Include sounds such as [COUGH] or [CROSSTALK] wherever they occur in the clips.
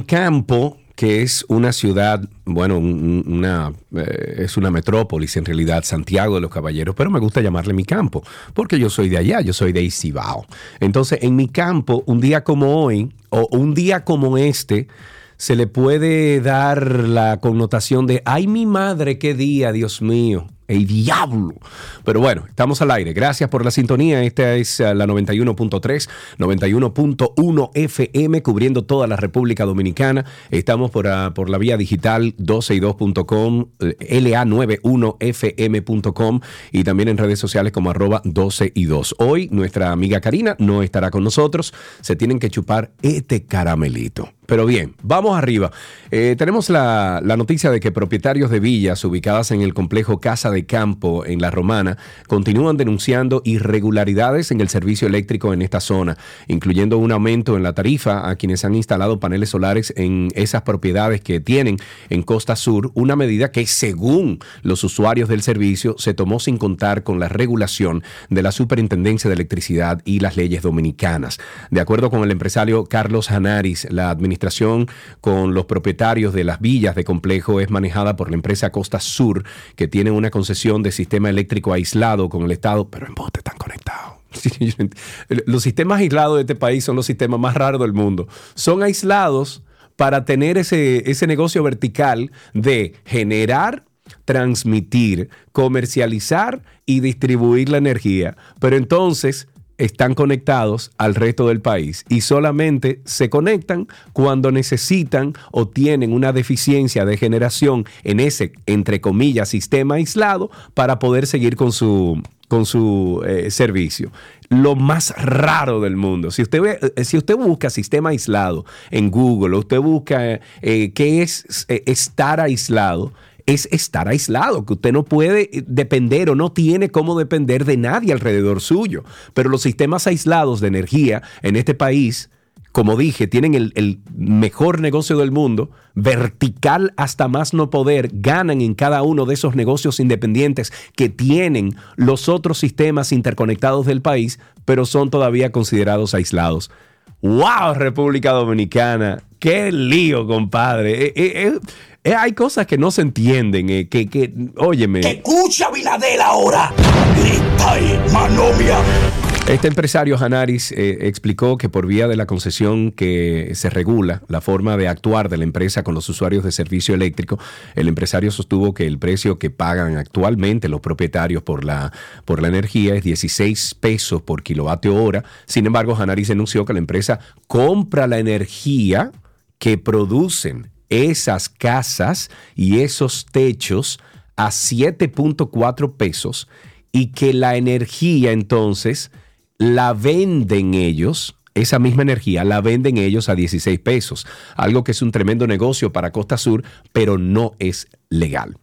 Miren, en mi campo, que es una ciudad, bueno, un- una, eh, es una metrópolis en realidad, Santiago de los Caballeros, pero me gusta llamarle mi campo, porque yo soy de allá, yo soy de Isibao. Entonces, en mi campo, un día como hoy, o un día como este, se le puede dar la connotación de, ay mi madre, qué día, Dios mío, el diablo. Pero bueno, estamos al aire. Gracias por la sintonía. Esta es eh, la 91.3, 91.1 FM, cubriendo toda la República Dominicana. Estamos por, ah, por la vía digital 12y2.com, eh, la91fm.com y también en redes sociales como arroba 12 y 2. Hoy nuestra amiga Karina no estará con nosotros. Se tienen que chupar este caramelito. Pero bien, vamos arriba. Eh, tenemos la, la noticia de que propietarios de villas ubicadas en el complejo Casa de Campo en La Romana continúan denunciando irregularidades en el servicio eléctrico en esta zona, incluyendo un aumento en la tarifa a quienes han instalado paneles solares en esas propiedades que tienen en Costa Sur, una medida que según los usuarios del servicio se tomó sin contar con la regulación de la Superintendencia de Electricidad y las leyes dominicanas. De acuerdo con el empresario Carlos Hanaris, la administración con los propietarios de las villas de complejo es manejada por la empresa Costa Sur, que tiene una concesión de sistema eléctrico aislado con el Estado, pero en bote están conectados. [LAUGHS] Los sistemas aislados de este país son los sistemas más raros del mundo. Son aislados para tener ese, ese negocio vertical de generar transmitir, comercializar y distribuir la energía. Pero entonces están conectados al resto del país y solamente se conectan cuando necesitan o tienen una deficiencia de generación en ese, entre comillas, sistema aislado para poder seguir con su, con su eh, servicio. Lo más raro del mundo. Si usted, ve- eh, si usted busca sistema aislado en Google usted busca eh, qué es estar aislado, es estar aislado, que usted no puede eh, depender o no tiene cómo depender de nadie alrededor suyo. Pero los sistemas aislados de energía en este país, como dije, tienen el, el mejor negocio del mundo, vertical hasta más no poder, ganan en cada uno de esos negocios independientes que tienen los otros sistemas interconectados del país, pero son todavía considerados aislados. ¡Wow, República Dominicana! ¡Qué lío, compadre! Eh, eh, eh, hay cosas que no se entienden, eh, que, que, óyeme. Escucha, Viladel, ahora. Grita y manomia. Este empresario Hanaris eh, explicó que por vía de la concesión que se regula la forma de actuar de la empresa con los usuarios de servicio eléctrico, el empresario sostuvo que el precio que pagan actualmente los propietarios por la, por la energía es 16 pesos por kilovatio hora. Sin embargo, Hanaris denunció que la empresa compra la energía que producen esas casas y esos techos a 7.4 pesos y que la energía entonces la venden ellos, esa misma energía la venden ellos a 16 pesos, algo que es un tremendo negocio para Costa Sur, pero no es legal.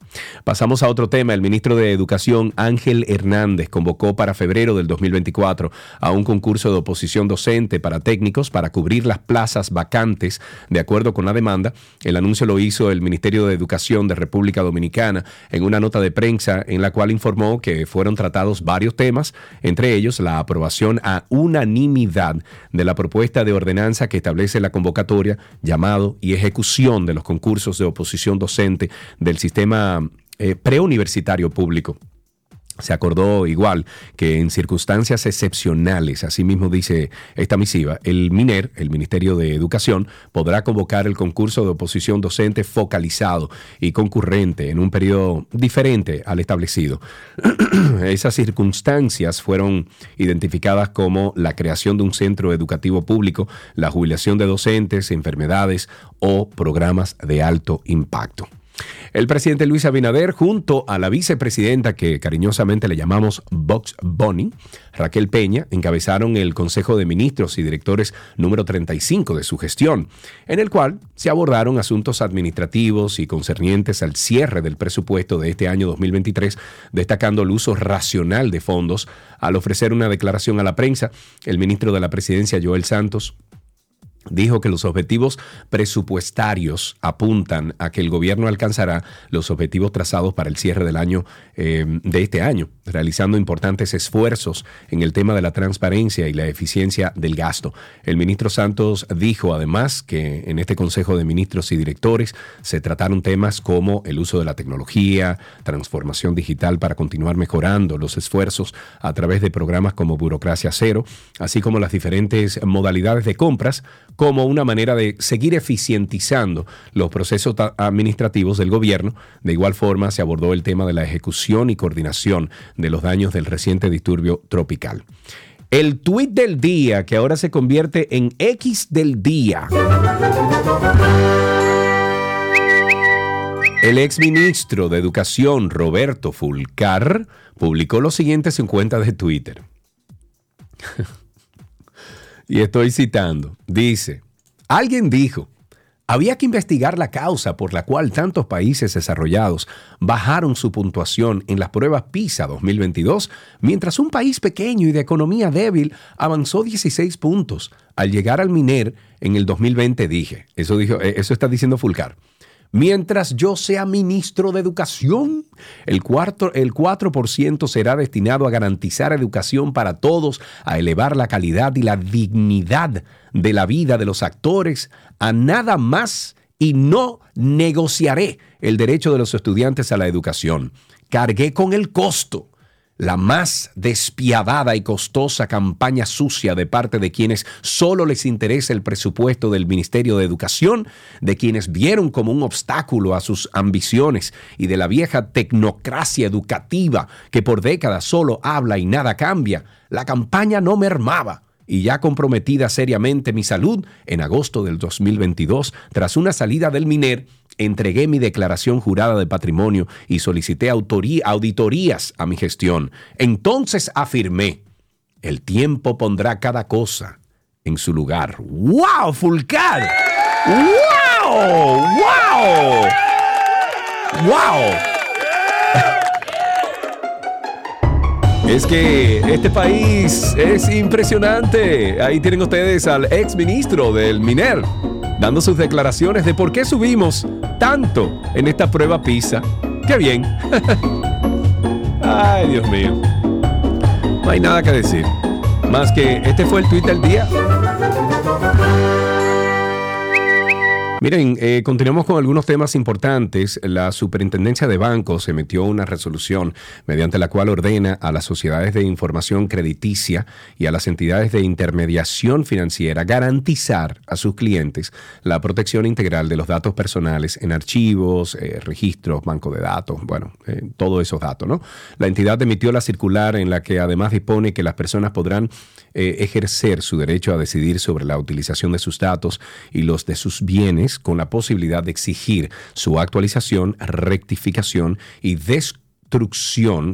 Pasamos a otro tema. El ministro de Educación, Ángel Hernández, convocó para febrero del 2024 a un concurso de oposición docente para técnicos para cubrir las plazas vacantes de acuerdo con la demanda. El anuncio lo hizo el Ministerio de Educación de República Dominicana en una nota de prensa en la cual informó que fueron tratados varios temas, entre ellos la aprobación a unanimidad de la propuesta de ordenanza que establece la convocatoria, llamado y ejecución de los concursos de oposición docente del sistema eh, preuniversitario público. Se acordó igual que en circunstancias excepcionales, así mismo dice esta misiva, el MINER, el Ministerio de Educación, podrá convocar el concurso de oposición docente focalizado y concurrente en un periodo diferente al establecido. [CLEARS THROAT] Esas circunstancias fueron identificadas como la creación de un centro educativo público, la jubilación de docentes, enfermedades o programas de alto impacto. El presidente Luis Abinader, junto a la vicepresidenta que cariñosamente le llamamos Box Bunny, Raquel Peña, encabezaron el Consejo de Ministros y Directores número 35 de su gestión, en el cual se abordaron asuntos administrativos y concernientes al cierre del presupuesto de este año 2023, destacando el uso racional de fondos. Al ofrecer una declaración a la prensa, el ministro de la Presidencia, Joel Santos, dijo que los objetivos presupuestarios apuntan a que el gobierno alcanzará los objetivos trazados para el cierre del año eh, de este año, realizando importantes esfuerzos en el tema de la transparencia y la eficiencia del gasto. El ministro Santos dijo además que en este Consejo de Ministros y Directores se trataron temas como el uso de la tecnología, transformación digital para continuar mejorando los esfuerzos a través de programas como Burocracia Cero, así como las diferentes modalidades de compras como una manera de seguir eficientizando los procesos administrativos del gobierno. De igual forma, se abordó el tema de la ejecución y coordinación de los daños del reciente disturbio tropical. El tuit del día, que ahora se convierte en X del día. El exministro de Educación, Roberto Fulcar, publicó lo siguiente en cuenta de Twitter. Y estoy citando, dice, alguien dijo, había que investigar la causa por la cual tantos países desarrollados bajaron su puntuación en las pruebas PISA 2022, mientras un país pequeño y de economía débil avanzó 16 puntos. Al llegar al MINER en el 2020 dije, eso, dijo, eh, eso está diciendo Fulcar, Mientras yo sea ministro de Educación, el, el 4% será destinado a garantizar educación para todos, a elevar la calidad y la dignidad de la vida de los actores, a nada más y no negociaré el derecho de los estudiantes a la educación. Cargué con el costo la más despiadada y costosa campaña sucia de parte de quienes solo les interesa el presupuesto del Ministerio de Educación, de quienes vieron como un obstáculo a sus ambiciones y de la vieja tecnocracia educativa que por décadas solo habla y nada cambia, la campaña no mermaba y ya comprometida seriamente mi salud, en agosto del 2022, tras una salida del MINER, entregué mi declaración jurada de patrimonio y solicité auditorías a mi gestión. Entonces afirmé, el tiempo pondrá cada cosa en su lugar. ¡Wow, Fulcar! ¡Wow! ¡Wow! ¡Wow! Es que este país es impresionante. Ahí tienen ustedes al ex ministro del MINER dando sus declaraciones de por qué subimos tanto en esta prueba PISA. ¡Qué bien! [LAUGHS] Ay, Dios mío. No hay nada que decir. Más que este fue el tweet del día. Miren, eh, continuamos con algunos temas importantes. La Superintendencia de Bancos emitió una resolución mediante la cual ordena a las sociedades de información crediticia y a las entidades de intermediación financiera garantizar a sus clientes la protección integral de los datos personales en archivos, eh, registros, banco de datos, bueno, eh, todos esos datos, ¿no? La entidad emitió la circular en la que además dispone que las personas podrán ejercer su derecho a decidir sobre la utilización de sus datos y los de sus bienes con la posibilidad de exigir su actualización, rectificación y desconocimiento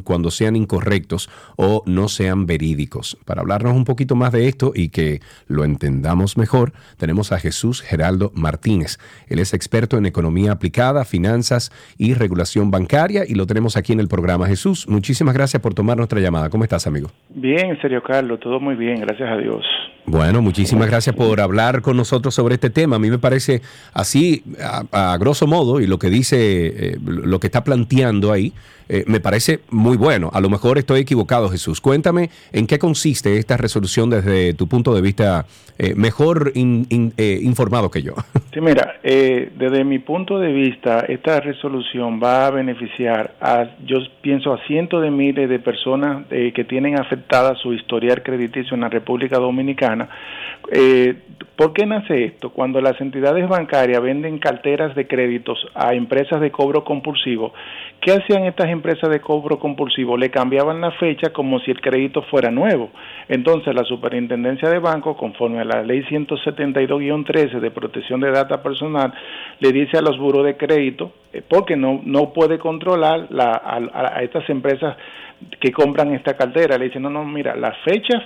cuando sean incorrectos o no sean verídicos. Para hablarnos un poquito más de esto y que lo entendamos mejor, tenemos a Jesús Geraldo Martínez. Él es experto en economía aplicada, finanzas y regulación bancaria y lo tenemos aquí en el programa. Jesús, muchísimas gracias por tomar nuestra llamada. ¿Cómo estás, amigo? Bien, en serio, Carlos, todo muy bien, gracias a Dios. Bueno, muchísimas gracias por hablar con nosotros sobre este tema. A mí me parece así, a, grosso modo, y lo que dice, eh, lo que está planteando ahí, eh, me parece muy bueno. A lo mejor estoy equivocado, Jesús. Cuéntame en qué consiste esta resolución desde tu punto de vista eh, mejor eh, informado que yo. [LAUGHS] Sí, mira, desde mi punto de vista, esta resolución va a beneficiar a, yo pienso, a cientos de miles de personas que tienen afectada su historial crediticio en la República Dominicana. ¿Por qué nace esto? Cuando las entidades bancarias venden carteras de créditos a empresas de cobro compulsivo, ¿qué hacían estas empresas? Empresas de cobro compulsivo le cambiaban la fecha como si el crédito fuera nuevo. Entonces la superintendencia de banco, conforme a la ley 172-13 de protección de data personal, le dice a los buros de crédito, eh, porque no, no puede controlar la, a, a estas empresas que compran esta cartera, le dice, no, no, mira, las fechas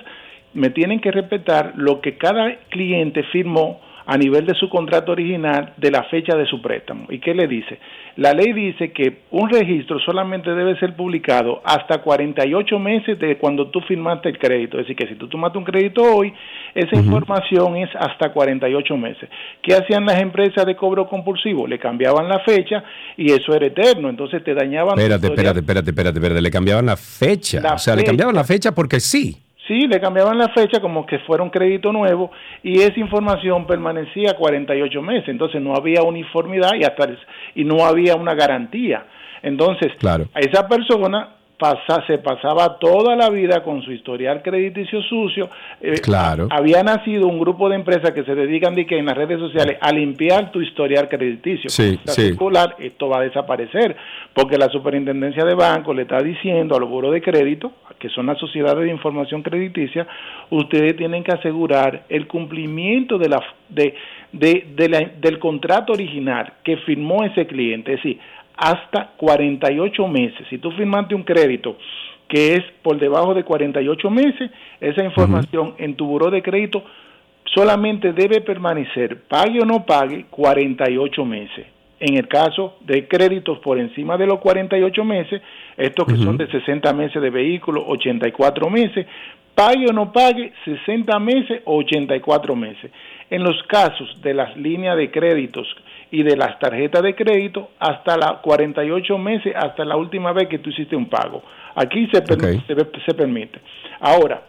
me tienen que respetar lo que cada cliente firmó a nivel de su contrato original de la fecha de su préstamo. ¿Y qué le dice? La ley dice que un registro solamente debe ser publicado hasta 48 meses de cuando tú firmaste el crédito. Es decir, que si tú tomaste un crédito hoy, esa información es hasta 48 meses. ¿Qué hacían las empresas de cobro compulsivo? Le cambiaban la fecha y eso era eterno. Entonces te dañaban. Espérate, espérate, espérate, espérate, espérate. Le cambiaban la fecha. o sea, le cambiaban la fecha porque sí. Sí, le cambiaban la fecha como que fuera un crédito nuevo y esa información permanecía 48 meses, entonces no había uniformidad y hasta y no había una garantía. Entonces, a esa persona se pasaba toda la vida con su historial crediticio sucio. Eh, claro. Había nacido un grupo de empresas que se dedican de que en las redes sociales a limpiar tu historial crediticio. Sí, circular, esto va a desaparecer porque la superintendencia de banco le está diciendo a los buros de crédito, que son las sociedades de información crediticia, ustedes tienen que asegurar el cumplimiento de la, de, de, del contrato original que firmó ese cliente. Es decir, hasta 48 meses. Si tú firmaste un crédito que es por debajo de 48 meses, esa información en tu buró de crédito solamente debe permanecer, pague o no pague, 48 meses. En el caso de créditos por encima de los 48 meses, estos que son de 60 meses de vehículo, 84 meses, pague o no pague, 60 meses o 84 meses. En los casos de las líneas de créditos y de las tarjetas de crédito hasta las 48 meses, hasta la última vez que tú hiciste un pago. Aquí se, se, permite. Ahora,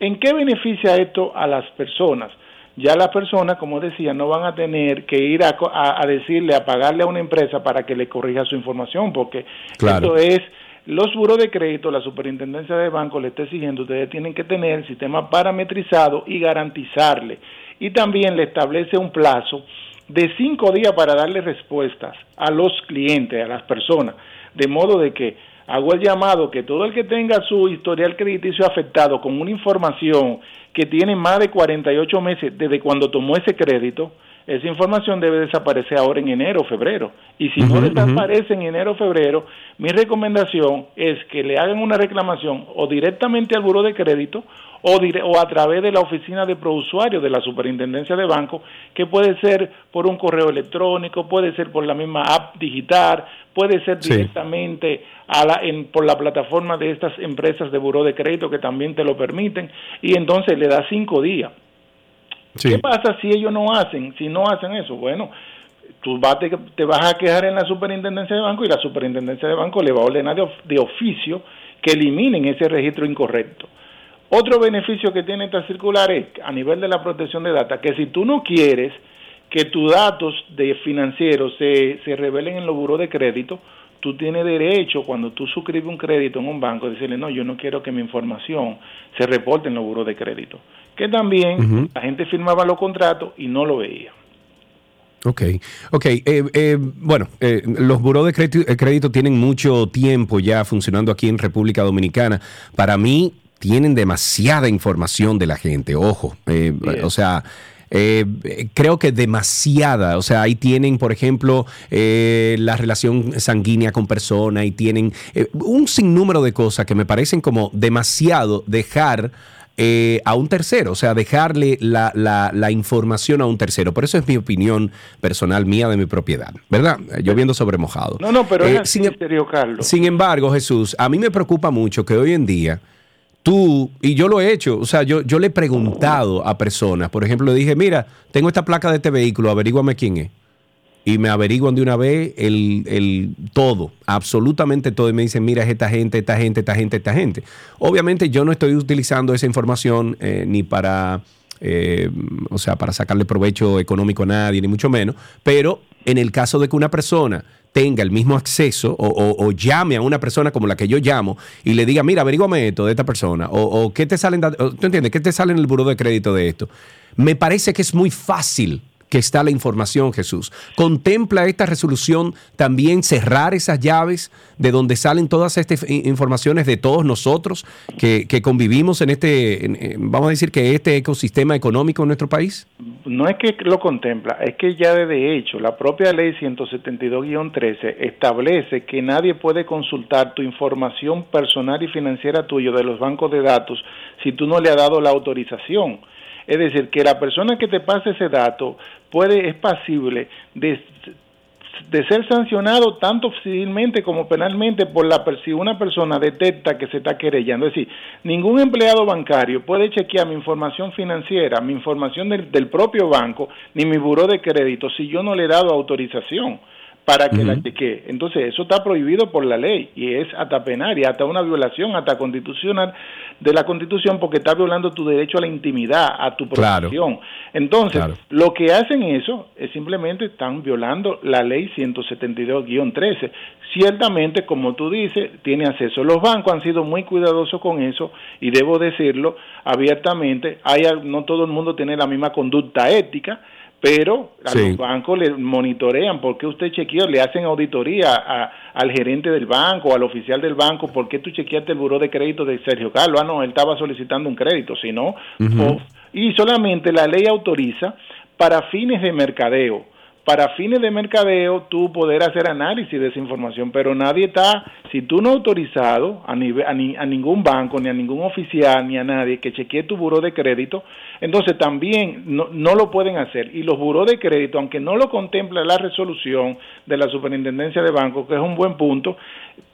¿en qué beneficia esto a las personas? Ya las personas, como decía, no van a tener que ir a, decirle, a pagarle a una empresa para que le corrija su información, porque esto es los buros de crédito, la superintendencia de banco le está exigiendo, ustedes tienen que tener el sistema parametrizado y garantizarle. Y también le establece un plazo de cinco días para darle respuestas a los clientes, a las personas, de modo de que hago el llamado que todo el que tenga su historial crediticio afectado con una información que tiene más de 48 meses desde cuando tomó ese crédito, esa información debe desaparecer ahora en enero o febrero. Y si no desaparece en enero o febrero, mi recomendación es que le hagan una reclamación o directamente al buro de crédito o, o a través de la oficina de prousuario de la superintendencia de banco, que puede ser por un correo electrónico, puede ser por la misma app digital, puede ser directamente a la, en, por la plataforma de estas empresas de buró de crédito que también te lo permiten, y entonces le da cinco días. ¿Qué pasa si ellos no hacen, si no hacen eso? Bueno, tú te, vas a quejar en la superintendencia de banco y la superintendencia de banco le va a ordenar de oficio que eliminen ese registro incorrecto. Otro beneficio que tiene esta circular es, a nivel de la protección de datos, que si tú no quieres que tus datos de financieros se, se revelen en los buros de crédito, tú tienes derecho, cuando tú suscribes un crédito en un banco, decirle, no, yo no quiero que mi información se reporte en los buros de crédito. Que también la gente firmaba los contratos y no lo veía. Ok, ok. Eh, eh, bueno, eh, los buros de crédito, crédito, tienen mucho tiempo ya funcionando aquí en República Dominicana. Para mí, tienen demasiada información de la gente, ojo. Eh, o sea, eh, creo que demasiada. O sea, ahí tienen, por ejemplo, eh, la relación sanguínea con persona y tienen un sinnúmero de cosas que me parecen como demasiado dejar. a un tercero, o sea, dejarle la, la, información a un tercero. Por eso es mi opinión personal mía de mi propiedad, ¿verdad? Lloviendo sobre mojado. No, no, pero es sin, serio, Carlos. Sin embargo, Jesús, a mí me preocupa mucho que hoy en día tú, y yo lo he hecho, o sea, yo, yo le he preguntado a personas, por ejemplo, le dije, mira, tengo esta placa de este vehículo, averíguame quién es. Y me averiguan de una vez el, el, todo, absolutamente todo. Y me dicen, mira, es esta gente, esta gente, esta gente, esta gente. Obviamente yo no estoy utilizando esa información eh, ni para, eh, o sea, para sacarle provecho económico a nadie, ni mucho menos. Pero en el caso de que una persona tenga el mismo acceso o, llame a una persona como la que yo llamo y le diga, mira, averígame esto de esta persona o, qué te salen, ¿tú entiendes? ¿Qué te sale en el buro de crédito de esto? Me parece que es muy fácil que está la información, Jesús. ¿Contempla esta resolución también cerrar esas llaves de donde salen todas estas informaciones de todos nosotros que, convivimos en este, vamos a decir que este ecosistema económico en nuestro país? No es que lo contempla, es que ya de hecho la propia ley 172-13 establece que nadie puede consultar tu información personal y financiera tuya de los bancos de datos si tú no le has dado la autorización. Es decir, que la persona que te pase ese dato puede, es pasible de, de ser sancionado tanto civilmente como penalmente por la si una persona detecta que se está querellando. Es decir, ningún empleado bancario puede chequear mi información financiera, mi información del, del propio banco, ni mi buró de crédito si yo no le he dado autorización para que la chequee. Entonces, eso está prohibido por la ley y es hasta penal y hasta una violación hasta constitucional de la Constitución porque está violando tu derecho a la intimidad, a tu protección. Entonces, lo que hacen eso es simplemente están violando la ley 172-13. Ciertamente, como tú dices, tiene acceso. Los bancos han sido muy cuidadosos con eso y debo decirlo abiertamente, hay, no todo el mundo tiene la misma conducta ética pero a los bancos le monitorean, porque usted chequeó? Le hacen auditoría al gerente del banco, al oficial del banco, ¿por qué tú chequeaste el buró de crédito de Sergio Carlos? Ah, no, él estaba solicitando un crédito, si no, y solamente la ley autoriza para fines de mercadeo para fines de mercadeo tú poder hacer análisis de esa información, pero nadie está, si tú no has autorizado a, nivel, a, ni, a, ningún banco, ni a ningún oficial, ni a nadie que chequee tu buro de crédito, entonces también no, no lo pueden hacer. Y los buros de crédito, aunque no lo contempla la resolución de la Superintendencia de Bancos, que es un buen punto,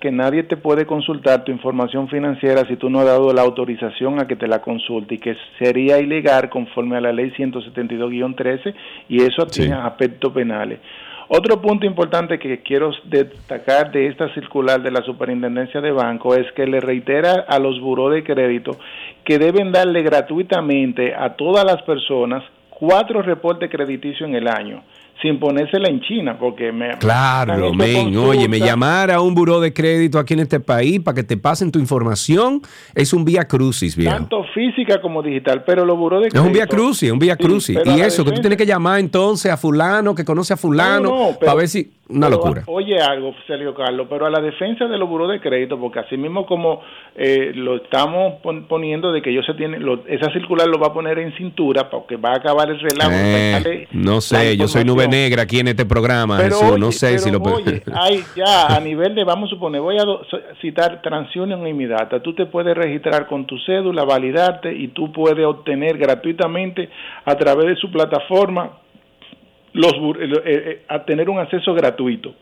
que nadie te puede consultar tu información financiera si tú no has dado la autorización a que te la consulte y que sería ilegal conforme a la ley 172-13 y eso tiene aspectos penales. Otro punto importante que quiero destacar de esta circular de la Superintendencia de Banco es que le reitera a los buros de crédito que deben darle gratuitamente a todas las personas cuatro reportes crediticios en el año sin ponérsela en China, porque me... Claro, men, oye, me llamar a un buró de crédito aquí en este país para que te pasen tu información es un vía crucis, bien. Tanto física como digital, pero los buró de crédito... Es un vía crucis, un vía crucis. y eso, que tú tienes que llamar entonces a fulano, que conoce a fulano, para ver si... Una locura. Oye algo, Sergio Carlos, pero a la defensa de los buros de crédito, porque así mismo como eh, lo estamos poniendo de que ellos se tienen, esa circular lo va a poner en cintura porque va a acabar el relajo. Eh, no sé, yo soy nube negra aquí en este programa, Jesús, no sé si lo Oye, hay ya a nivel de, vamos a suponer, voy a citar TransUnion y mi data, tú te puedes registrar con tu cédula, validarte y tú puedes obtener gratuitamente a través de su plataforma los, eh, eh, a tener un acceso gratuito.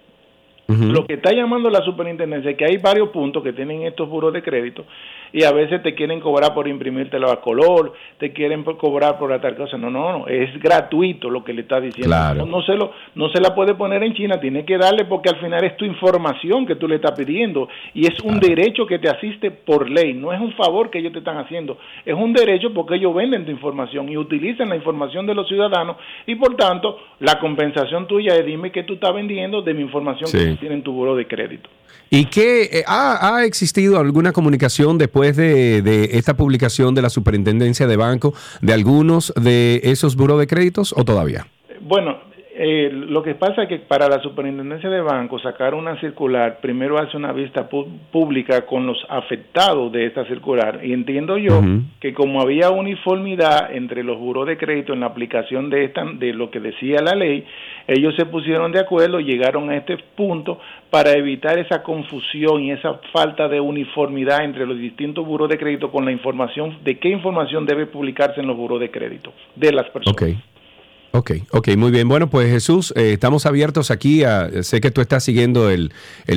Lo que está llamando la superintendencia es que hay varios puntos que tienen estos buros de crédito y a veces te quieren cobrar por imprimírtelo a color, te quieren cobrar por tal cosa. No, no, no, es gratuito lo que le está diciendo. No, se lo, no se la puede poner en China, tiene que darle porque al final es tu información que tú le estás pidiendo y es un derecho que te asiste por ley, no es un favor que ellos te están haciendo, es un derecho porque ellos venden tu información y utilizan la información de los ciudadanos y por tanto la compensación tuya es dime que tú estás vendiendo de mi información que tiene en tu buro de crédito. ¿Y qué eh, ha, existido alguna comunicación después de, esta publicación de la Superintendencia de Banco de algunos de esos buros de créditos o todavía? Bueno, eh, lo que pasa es que para la superintendencia de bancos sacar una circular, primero hace una vista pública con los afectados de esta circular. Y entiendo yo que como había uniformidad entre los buros de crédito en la aplicación de, esta, de lo que decía la ley, ellos se pusieron de acuerdo, llegaron a este punto para evitar esa confusión y esa falta de uniformidad entre los distintos buros de crédito con la información de qué información debe publicarse en los buros de crédito de las personas. Ok, ok, muy bien. Bueno, pues Jesús, eh, estamos abiertos aquí. A, sé que tú estás siguiendo el,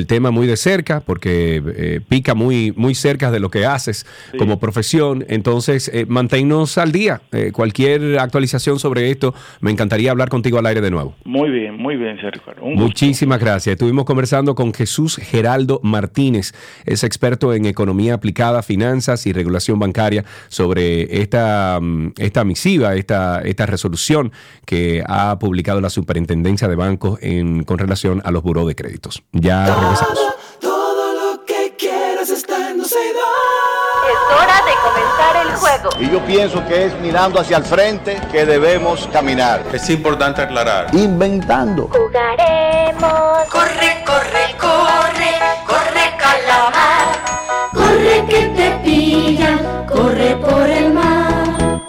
tema muy de cerca porque eh, pica muy, muy cerca de lo que haces como profesión. Entonces, eh, manténnos al día. Cualquier actualización sobre esto, me encantaría hablar contigo al aire de nuevo. Muy bien, muy bien, Sergio. Muchísimas gracias. Estuvimos conversando con Jesús Geraldo Martínez, es experto en economía aplicada, finanzas y regulación bancaria sobre esta, mm, esta misiva, esta, esta resolución que ha publicado la Superintendencia de Bancos en, con relación a los buró de créditos. Ya regresamos. Todo lo que quieras está en Es hora de comenzar el juego. Y yo pienso que es mirando hacia el frente que debemos caminar. Es importante aclarar. Inventando. Jugaremos. Corre, corre, corre, corre calamar. Corre que te pillan, corre por el mar.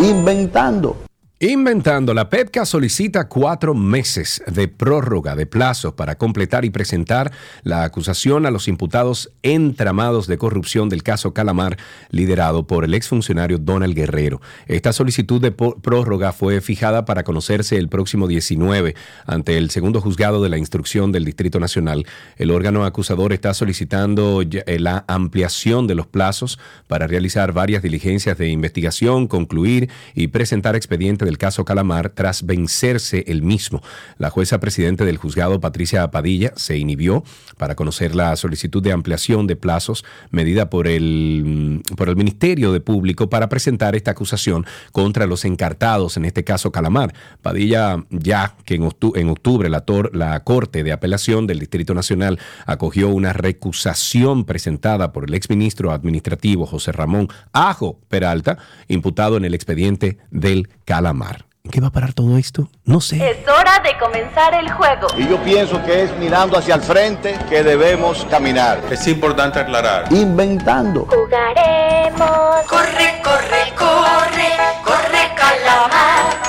Inventando. Inventando, la PEPCA solicita cuatro meses de prórroga de plazos para completar y presentar la acusación a los imputados entramados de corrupción del caso Calamar, liderado por el exfuncionario Donald Guerrero. Esta solicitud de prórroga fue fijada para conocerse el próximo 19 ante el segundo juzgado de la instrucción del Distrito Nacional. El órgano acusador está solicitando eh, la ampliación de los plazos para realizar varias diligencias de investigación, concluir y presentar expedientes del caso Calamar tras vencerse el mismo. La jueza presidente del juzgado, Patricia Padilla, se inhibió para conocer la solicitud de ampliación de plazos medida por el, por el Ministerio de Público para presentar esta acusación contra los encartados, en este caso Calamar. Padilla, ya que en octubre, la, la Corte de Apelación del Distrito Nacional acogió una recusación presentada por el exministro administrativo José Ramón Ajo Peralta, imputado en el expediente del Calamar. ¿En qué va a parar todo esto? No sé. Es hora de comenzar el juego. Y yo pienso que es mirando hacia el frente que debemos caminar. Es importante aclarar. Inventando. Jugaremos. Corre, corre, corre, corre calamar.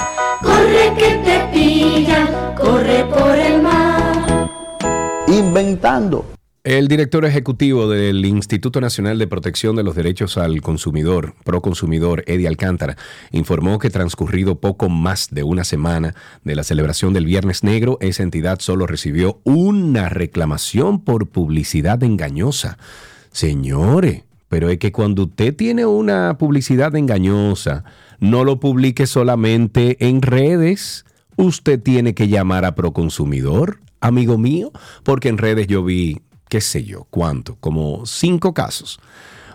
Corre que te pillan, corre por el mar. Inventando. El director ejecutivo del Instituto Nacional de Protección de los Derechos al Consumidor, Proconsumidor, Eddie Alcántara, informó que transcurrido poco más de una semana de la celebración del Viernes Negro, esa entidad solo recibió una reclamación por publicidad engañosa. Señores, pero es que cuando usted tiene una publicidad engañosa, no lo publique solamente en redes. Usted tiene que llamar a Proconsumidor, amigo mío, porque en redes yo vi qué sé yo, cuánto, como cinco casos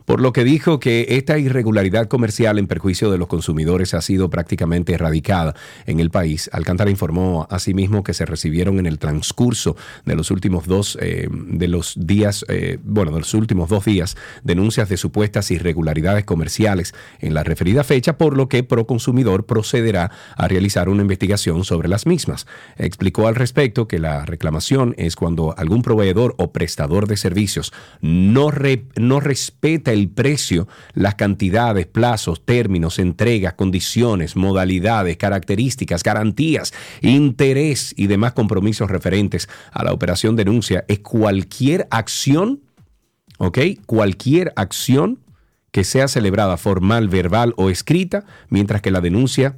por lo que dijo que esta irregularidad comercial en perjuicio de los consumidores ha sido prácticamente erradicada en el país. Alcántara informó asimismo que se recibieron en el transcurso de los últimos dos eh, de los días, eh, bueno, de los últimos dos días, denuncias de supuestas irregularidades comerciales en la referida fecha, por lo que Proconsumidor procederá a realizar una investigación sobre las mismas. Explicó al respecto que la reclamación es cuando algún proveedor o prestador de servicios no, no respeta el precio, las cantidades, plazos, términos, entregas, condiciones, modalidades, características, garantías, interés y demás compromisos referentes a la operación denuncia es cualquier acción, ¿ok? Cualquier acción que sea celebrada formal, verbal o escrita, mientras que la denuncia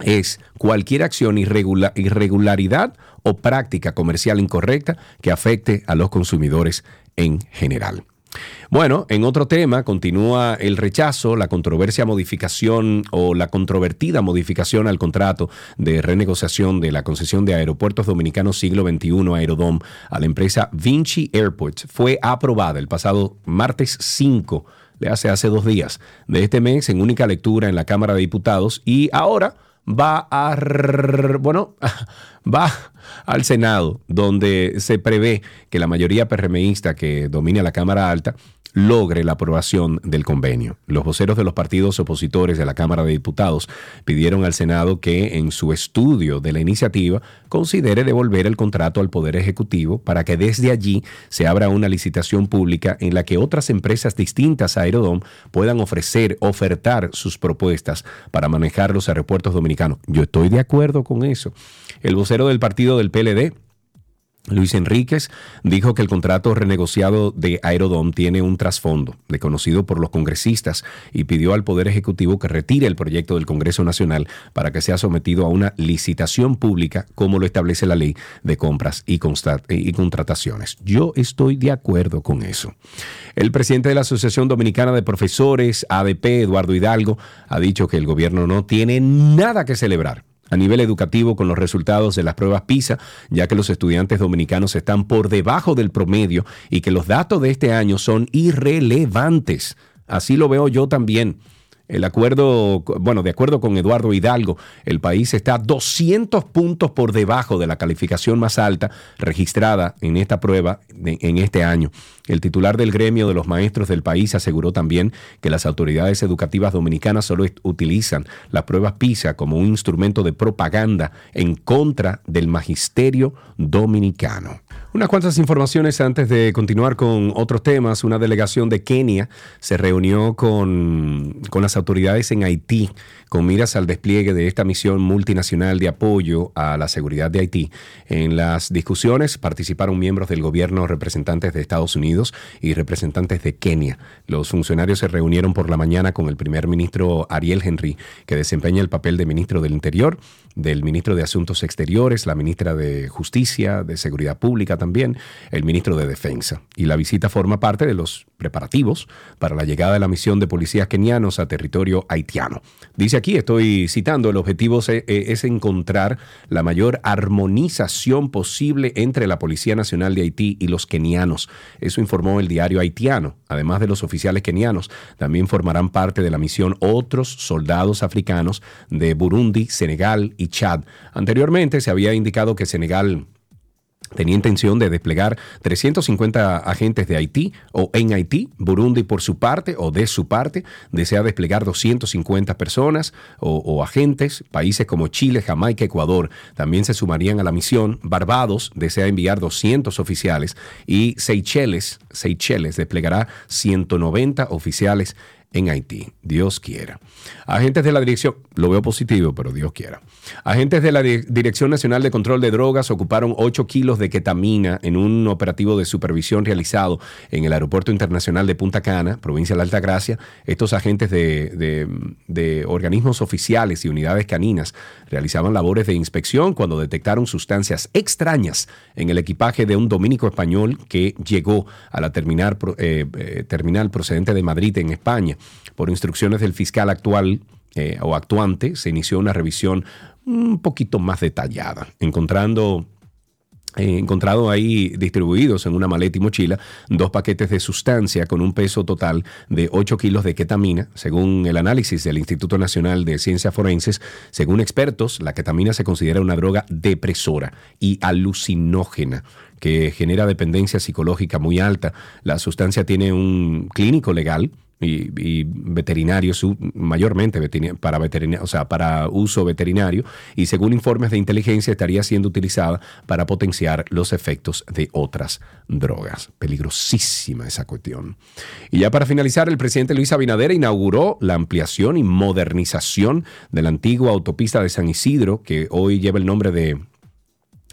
es cualquier acción irregular, irregularidad o práctica comercial incorrecta que afecte a los consumidores en general. Bueno, en otro tema continúa el rechazo, la controversia modificación o la controvertida modificación al contrato de renegociación de la concesión de Aeropuertos Dominicanos Siglo XXI Aerodom a la empresa Vinci Airports. Fue aprobada el pasado martes 5, le hace hace dos días de este mes en única lectura en la Cámara de Diputados y ahora va a, bueno, [LAUGHS] va al Senado, donde se prevé que la mayoría PRMista que domina la Cámara Alta logre la aprobación del convenio. Los voceros de los partidos opositores de la Cámara de Diputados pidieron al Senado que en su estudio de la iniciativa considere devolver el contrato al Poder Ejecutivo para que desde allí se abra una licitación pública en la que otras empresas distintas a Aerodom puedan ofrecer, ofertar sus propuestas para manejar los aeropuertos dominicanos. Yo estoy de acuerdo con eso. El vocero del partido del PLD, Luis Enríquez dijo que el contrato renegociado de Aerodom tiene un trasfondo desconocido por los congresistas y pidió al Poder Ejecutivo que retire el proyecto del Congreso Nacional para que sea sometido a una licitación pública como lo establece la ley de compras y, y contrataciones. Yo estoy de acuerdo con eso. El presidente de la Asociación Dominicana de Profesores, ADP, Eduardo Hidalgo, ha dicho que el gobierno no tiene nada que celebrar a nivel educativo con los resultados de las pruebas PISA, ya que los estudiantes dominicanos están por debajo del promedio y que los datos de este año son irrelevantes. Así lo veo yo también. El acuerdo, bueno, de acuerdo con Eduardo Hidalgo, el país está 200 puntos por debajo de la calificación más alta registrada en esta prueba en este año. El titular del gremio de los maestros del país aseguró también que las autoridades educativas dominicanas solo utilizan las pruebas PISA como un instrumento de propaganda en contra del magisterio dominicano. Unas cuantas informaciones antes de continuar con otros temas. Una delegación de Kenia se reunió con, con las autoridades en Haití con miras al despliegue de esta misión multinacional de apoyo a la seguridad de Haití. En las discusiones participaron miembros del gobierno, representantes de Estados Unidos y representantes de Kenia. Los funcionarios se reunieron por la mañana con el primer ministro Ariel Henry, que desempeña el papel de ministro del Interior, del ministro de Asuntos Exteriores, la ministra de Justicia, de Seguridad Pública también, el ministro de Defensa. Y la visita forma parte de los preparativos para la llegada de la misión de policías kenianos a territorio haitiano. Dice aquí, estoy citando, el objetivo es, es encontrar la mayor armonización posible entre la Policía Nacional de Haití y los kenianos. Eso informó el diario haitiano. Además de los oficiales kenianos, también formarán parte de la misión otros soldados africanos de Burundi, Senegal y Chad. Anteriormente se había indicado que Senegal tenía intención de desplegar 350 agentes de Haití o en Haití. Burundi, por su parte o de su parte, desea desplegar 250 personas o, agentes. Países como Chile, Jamaica, Ecuador también se sumarían a la misión. Barbados desea enviar 200 oficiales y Seychelles, Seychelles desplegará 190 oficiales en Haití. Dios quiera. Agentes de la dirección, lo veo positivo, pero Dios quiera. Agentes de la Di- Dirección Nacional de Control de Drogas ocuparon 8 kilos de ketamina en un operativo de supervisión realizado en el Aeropuerto Internacional de Punta Cana, provincia de la Alta Gracia. Estos agentes de, organismos oficiales y unidades caninas realizaban labores de inspección cuando detectaron sustancias extrañas en el equipaje de un dominico español que llegó a la terminal, eh, eh, terminal procedente de Madrid en España. Por instrucciones del fiscal actual eh, o actuante, se inició una revisión un poquito más detallada, encontrando eh, encontrado ahí distribuidos en una maleta y mochila dos paquetes de sustancia con un peso total de 8 kilos de ketamina. Según el análisis del Instituto Nacional de Ciencias Forenses, según expertos, la ketamina se considera una droga depresora y alucinógena que genera dependencia psicológica muy alta. La sustancia tiene un clínico legal y, veterinario, mayormente para, veterina- o sea, para uso veterinario, y según informes de inteligencia estaría siendo utilizada para potenciar los efectos de otras drogas. Peligrosísima esa cuestión. Y ya para finalizar, el presidente Luis Abinader inauguró la ampliación y modernización de la antigua autopista de San Isidro, que hoy lleva el nombre de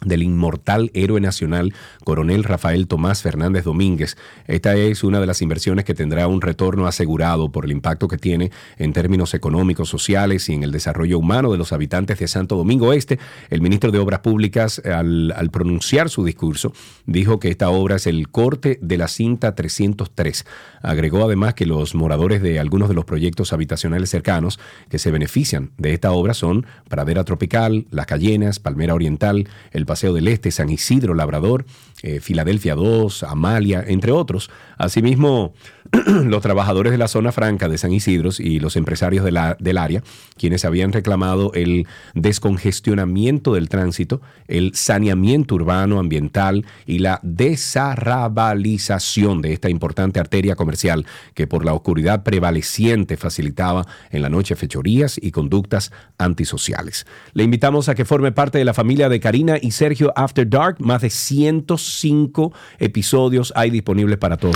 del inmortal héroe nacional coronel Rafael Tomás Fernández Domínguez. Esta es una de las inversiones que tendrá un retorno asegurado por el impacto que tiene en términos económicos, sociales y en el desarrollo humano de los habitantes de Santo Domingo Este. El ministro de Obras Públicas, al, pronunciar su discurso, dijo que esta obra es el corte de la cinta 303. Agregó además que los moradores de algunos de los proyectos habitacionales cercanos que se benefician de esta obra son Pradera Tropical, Las Cayenas, Palmera Oriental, el Paseo del Este, San Isidro, Labrador, eh, Filadelfia 2, Amalia, entre otros. Asimismo, [CLEARS THROAT] los trabajadores de la zona franca de San Isidro y los empresarios de la- del área, quienes habían reclamado el descongestionamiento del tránsito, el saneamiento urbano ambiental y la desarrabalización de esta importante arteria comercial que por la oscuridad prevaleciente facilitaba en la noche fechorías y conductas antisociales. Le invitamos a que forme parte de la familia de Karina y Sergio After Dark. Más de 105 episodios hay disponibles para todos.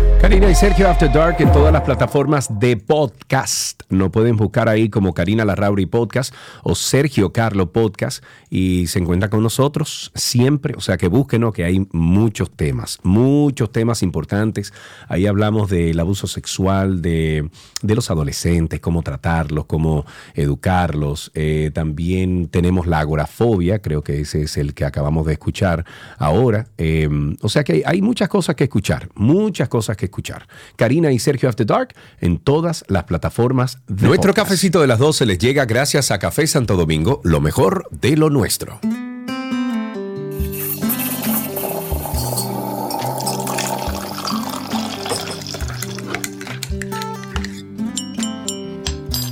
Karina y Sergio After Dark en todas las plataformas de podcast. No pueden buscar ahí como Karina Larrauri Podcast o Sergio Carlo Podcast y se encuentra con nosotros siempre. O sea que búsquenos que hay muchos temas, muchos temas importantes. Ahí hablamos del abuso sexual de, de los adolescentes, cómo tratarlos, cómo educarlos. Eh, también tenemos la agorafobia, creo que ese es el que acabamos de escuchar ahora. Eh, o sea que hay, hay muchas cosas que escuchar, muchas cosas que escuchar. Karina y Sergio After Dark en todas las plataformas de Nuestro podcast. cafecito de las 12 les llega gracias a Café Santo Domingo, lo mejor de lo nuestro.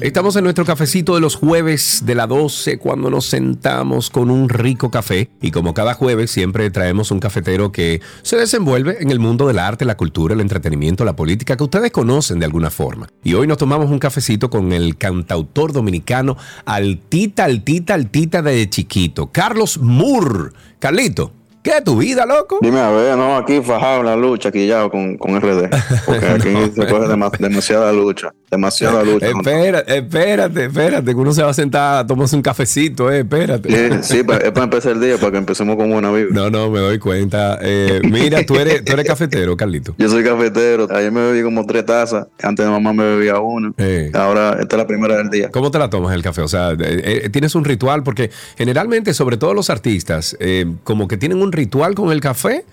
Estamos en nuestro cafecito de los jueves de la 12 cuando nos sentamos con un rico café y como cada jueves siempre traemos un cafetero que se desenvuelve en el mundo del arte, la cultura, el entretenimiento, la política que ustedes conocen de alguna forma. Y hoy nos tomamos un cafecito con el cantautor dominicano Altita, Altita, Altita de chiquito, Carlos Moore. Carlito, ¿qué es tu vida, loco? Dime a ver, no, aquí fajado en la lucha, aquí ya con, con RD. [LAUGHS] Porque aquí se coge dema- demasiada lucha. Demasiada lucha. Espérate, espérate, espérate, que uno se va a sentar a tomarse un cafecito, eh, espérate. Sí, sí, es para empezar el día, para que empecemos con buena vibra. No, no, me doy cuenta. Eh, mira, tú eres, tú eres cafetero, Carlito. Yo soy cafetero. Ayer me bebí como tres tazas. Antes de mamá me bebía una. Eh. Ahora esta es la primera del día. ¿Cómo te la tomas el café? O sea, eh, eh, tienes un ritual, porque generalmente, sobre todo los artistas, eh, como que tienen un ritual con el café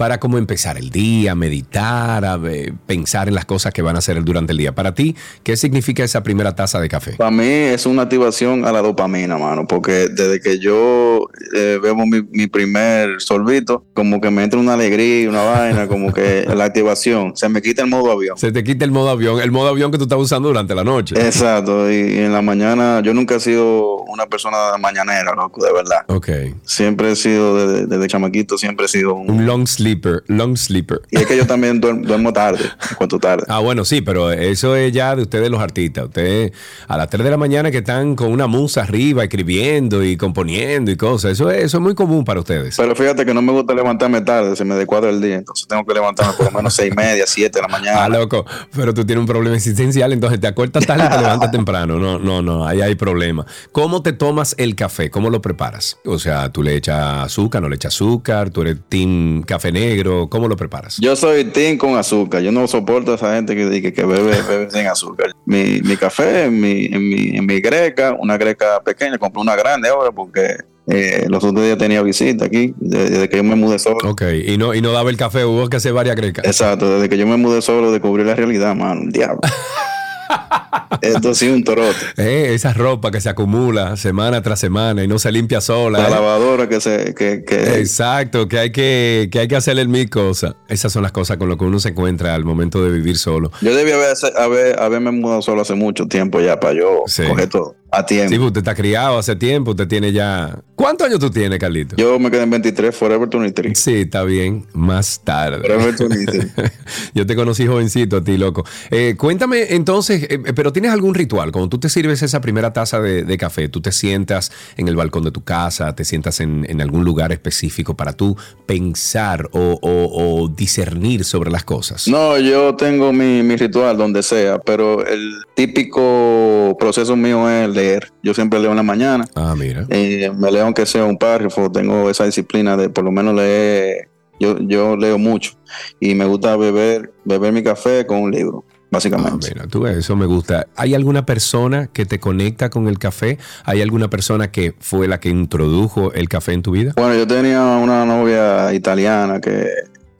para como empezar el día, meditar, a, pensar en las cosas que van a hacer durante el día. Para ti, ¿qué significa esa primera taza de café? Para mí es una activación a la dopamina, mano, porque desde que yo eh, bebo mi, mi primer sorbito, como que me entra una alegría, una vaina, como que [LAUGHS] la activación, se me quita el modo avión. Se te quita el modo avión, el modo avión que tú estás usando durante la noche. Exacto, y, y en la mañana yo nunca he sido una persona mañanera, loco, de verdad. Ok. Siempre he sido, desde, desde chamaquito, siempre he sido un... Un long sleeper, long sleeper. Y es que yo también duermo, duermo tarde, en cuanto tarde. Ah, bueno, sí, pero eso es ya de ustedes los artistas. Ustedes a las 3 de la mañana que están con una musa arriba escribiendo y componiendo y cosas. Eso es, eso es muy común para ustedes. Pero fíjate que no me gusta levantarme tarde, se me descuadra el día, entonces tengo que levantarme por lo menos seis y media, siete de la mañana. Ah, loco, pero tú tienes un problema existencial, entonces te acuestas tarde y te levantas temprano. No, no, no, ahí hay problema. ¿Cómo te tomas el café? ¿Cómo lo preparas? O sea, tú le echas azúcar, no le echas azúcar, tú eres team café negro, ¿cómo lo preparas? Yo soy team con azúcar. Yo no soporto a esa gente que, que, que bebe, [LAUGHS] bebe sin azúcar. Mi, mi café en mi, en, mi, en mi greca, una greca pequeña, compré una grande ahora porque eh, los otros días tenía visita aquí, desde, desde que yo me mudé solo. Ok, y no, y no daba el café, hubo que hacer varias grecas. Exacto, desde que yo me mudé solo descubrí la realidad, mano. Diablo. [LAUGHS] Esto sí un torote. Eh, esa ropa que se acumula semana tras semana y no se limpia sola. La eh. lavadora que se... Que, que, Exacto, que hay que, que hay que hacerle mil cosas. Esas son las cosas con las que uno se encuentra al momento de vivir solo. Yo debía haber, haber, haberme mudado solo hace mucho tiempo ya para yo Sí. coger todo a tiempo. Sí, usted está criado hace tiempo, usted tiene ya... ¿Cuántos años tú tienes, Carlito? Yo me quedé en 23, Forever 23. Sí, está bien, más tarde. Forever 23. [LAUGHS] Yo te conocí jovencito a ti, loco. Eh, cuéntame entonces, eh, pero ¿tienes algún ritual? Cuando tú te sirves esa primera taza de, de café, tú te sientas en el balcón de tu casa, te sientas en, en algún lugar específico para tú pensar o, o- o discernir sobre las cosas. No, yo tengo mi, mi ritual donde sea, pero el típico proceso mío es leer. Yo siempre leo en la mañana. Ah, mira. Eh, me leo aunque sea un párrafo, tengo esa disciplina de por lo menos leer. Yo, yo leo mucho y me gusta beber, beber mi café con un libro, Ah, básicamente. mira, tú eso me gusta. ¿Hay alguna persona que te conecta con el café? ¿Hay alguna persona que fue la que introdujo el café en tu vida? Bueno, yo tenía una novia italiana que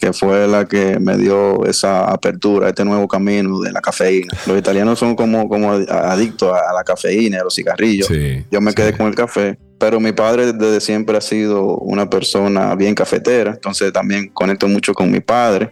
que fue la que me dio esa apertura, este nuevo camino de la cafeína. Los italianos son como, como adictos a, la cafeína, a los cigarrillos. Sí, Yo me quedé sí. con el café, pero mi padre desde siempre ha sido una persona bien cafetera, entonces también conecto mucho con mi padre.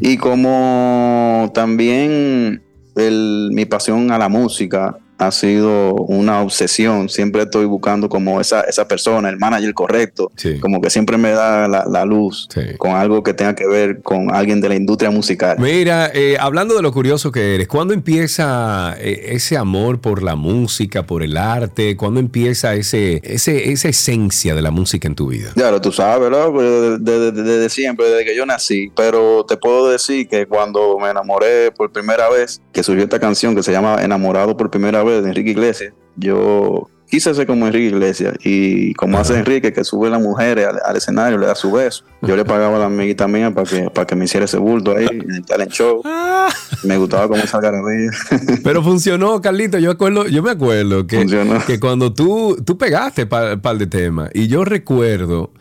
Y como también el- mi pasión a la música ha sido una obsesión, siempre estoy buscando como esa, esa persona, el manager correcto, Sí. como que siempre me da la, la luz Sí. con algo que tenga que ver con alguien de la industria musical. Mira, eh, hablando de lo curioso que eres, ¿cuándo empieza eh, ese amor por la música, por el arte? ¿Cuándo empieza ese, ese, esa esencia de la música en tu vida? Claro, tú sabes, desde- desde siempre, desde que yo nací. Pero te puedo decir que cuando me enamoré por primera vez, que surgió esta canción que se llama Enamorado por primera vez de Enrique Iglesias, yo quise ser como Enrique Iglesias. Y como hace Enrique, que sube a las mujeres al, al escenario, le da su beso. Yo le pagaba a la amiguita mía para que, para que me hiciera ese bulto ahí en el talent show. Me gustaba como esa garabía. Pero funcionó, Carlito. Yo, acuerdo, yo me acuerdo que, Funcionó. que cuando tú, tú pegaste par, par de temas, y yo recuerdo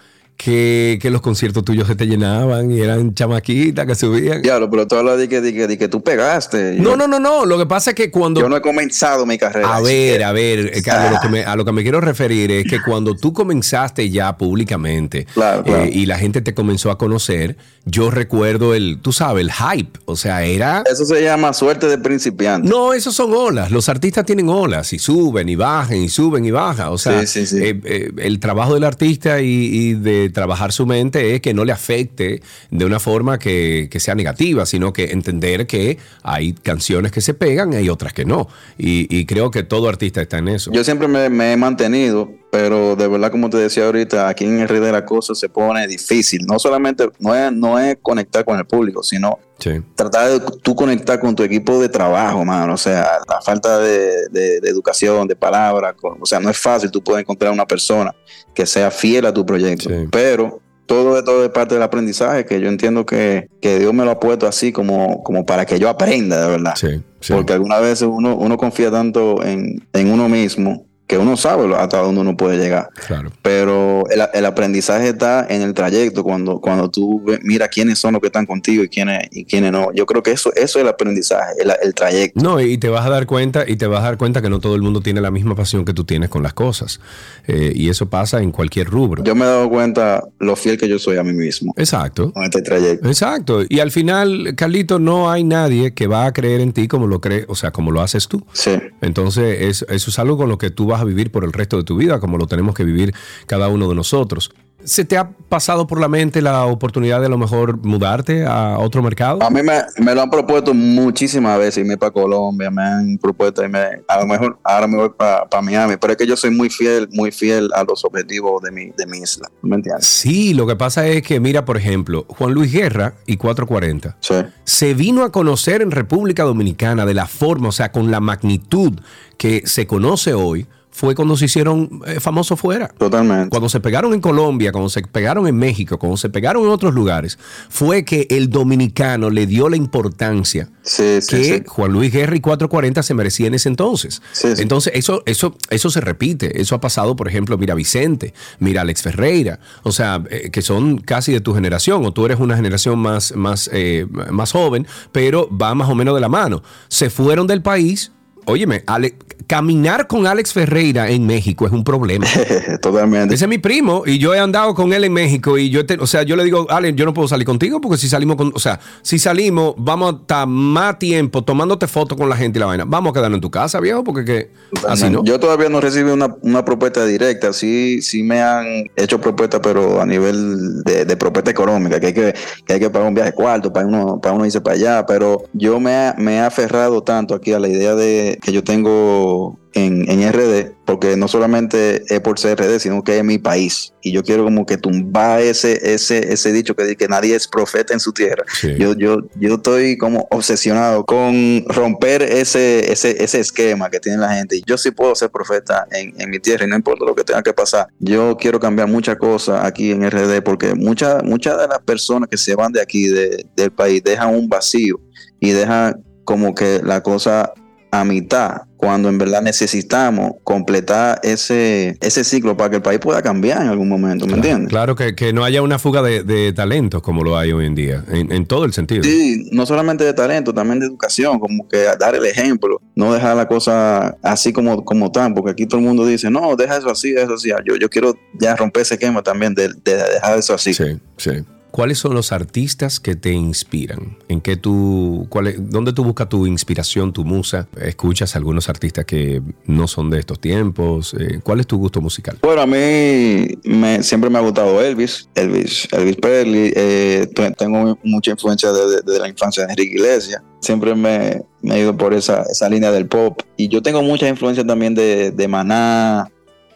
que, que los conciertos tuyos se te llenaban y eran chamaquitas que subían. Diablo, pero tú hablas de que, de que, de que tú pegaste. No, Yo- no, no, no. Lo que pasa es que cuando. Yo no he comenzado mi carrera. A ver, a ver, eh, Carlos, lo que me- a lo que me quiero referir es que cuando tú comenzaste ya públicamente Claro, claro. eh, y la gente te comenzó a conocer, yo recuerdo el, tú sabes, el hype. O sea, era... Eso se llama suerte de principiante. No, esos son olas. Los artistas tienen olas y suben y bajan y suben y bajan. O sea, Sí, sí, sí. eh, eh, el trabajo del artista y, y de trabajar su mente es que no le afecte de una forma que, sea negativa, sino que entender que hay canciones que se pegan y hay otras que no. Y, creo que todo artista está en eso. Yo siempre me, he mantenido, pero de verdad, como te decía ahorita, aquí en RD la cosa se pone difícil. No solamente, no es, no es conectar con el público, sino Sí. tratar de tú conectar con tu equipo de trabajo, mano. O sea, la falta de, de- de educación, de palabras, o sea, no es fácil tú puedes encontrar una persona que sea fiel a tu proyecto. Sí. Pero todo esto es parte del aprendizaje que yo entiendo que, que Dios me lo ha puesto así como, como para que yo aprenda, de verdad. Sí, sí. Porque algunas veces uno, uno confía tanto en, en uno mismo que uno sabe hasta dónde uno puede llegar. Claro. Pero el, el aprendizaje está en el trayecto, cuando, cuando tú ve- mira quiénes son los que están contigo y quiénes, y quiénes no. Yo creo que eso, eso es el aprendizaje, el, el trayecto. No, y te vas a dar cuenta, y te vas a dar cuenta que no todo el mundo tiene la misma pasión que tú tienes con las cosas. Eh, y eso pasa en cualquier rubro. Yo me he dado cuenta lo fiel que yo soy a mí mismo Exacto. con este trayecto. Exacto. Y al final, Carlito, no hay nadie que va a creer en ti como lo cree, o sea, como lo haces tú. Sí. Entonces, es- eso es algo con lo que tú vas a vivir por el resto de tu vida, como lo tenemos que vivir cada uno de nosotros. ¿Se te ha pasado por la mente la oportunidad de a lo mejor mudarte a otro mercado? A mí me, me lo han propuesto muchísimas veces irme para Colombia, me han propuesto irme, a lo mejor ahora me voy para Miami, pero es que yo soy muy fiel, muy fiel a los objetivos de mi, de mi isla, ¿me entiendes? Sí, lo que pasa es que, mira, por ejemplo, Juan Luis Guerra y 440 Sí. se vino a conocer en República Dominicana de la forma, o sea, con la magnitud que se conoce hoy, fue cuando se hicieron eh, famosos fuera. Totalmente. Cuando se pegaron en Colombia, cuando se pegaron en México, cuando se pegaron en otros lugares, fue que el dominicano le dio la importancia Sí, sí, que sí. Juan Luis Guerra y 440 se merecía en ese entonces. Entonces, eso, eso, eso se repite. Eso ha pasado, por ejemplo, mira Vicente, mira Alex Ferreira, o sea, eh, que son casi de tu generación, o tú eres una generación más, más, eh, más joven, pero va más o menos de la mano. Se fueron del país. Óyeme, Ale- caminar con Alex Ferreira en México es un problema. [LAUGHS] Totalmente. Ese es mi primo y yo he andado con él en México y yo, te- o sea, yo le digo, Ale, yo no puedo salir contigo porque si salimos con, o sea, si salimos, vamos a estar más tiempo tomándote fotos con la gente y la vaina. Vamos a quedarnos en tu casa, viejo, porque que así no. Yo todavía no recibí una, una propuesta directa. Sí, sí me han hecho propuestas, pero a nivel de, de propuesta económica, que hay que, que hay que pagar un viaje cuarto para uno, para uno irse para allá. Pero yo me, me he aferrado tanto aquí a la idea de que yo tengo en, en RD, porque no solamente es por ser RD, sino que es mi país. Y yo quiero como que tumbar ese, ese, ese dicho que dice que nadie es profeta en su tierra. Sí. Yo, yo, yo estoy como obsesionado con romper ese, ese, ese esquema que tiene la gente. Y yo sí puedo ser profeta en, en mi tierra y no importa lo que tenga que pasar. Yo quiero cambiar muchas cosas aquí en RD porque muchas muchas de las personas que se van de aquí, de- del país, dejan un vacío y dejan como que la cosa a mitad cuando en verdad necesitamos completar ese, ese ciclo para que el país pueda cambiar en algún momento, ¿me entiendes? Claro que, que no haya una fuga de, de talentos como lo hay hoy en día, en, en todo el sentido. Sí, no solamente de talento, también de educación, como que dar el ejemplo, no dejar la cosa así como, como tan, porque aquí todo el mundo dice, no, deja eso así, deja eso así. Yo, yo quiero ya romper ese esquema también de, de dejar eso así. Sí, sí. ¿Cuáles son los artistas que te inspiran? ¿En qué tú, cuál es- dónde tú buscas tu inspiración, tu musa? ¿Escuchas algunos artistas que no son de estos tiempos? Eh, ¿Cuál es tu gusto musical? Bueno, a mí me- siempre me ha gustado Elvis, Elvis, Elvis Presley. eh, tengo mucha influencia desde de, la infancia de Enrique Iglesias. Siempre me, he ido por esa, línea del pop. Y yo tengo mucha influencia también de, de Maná.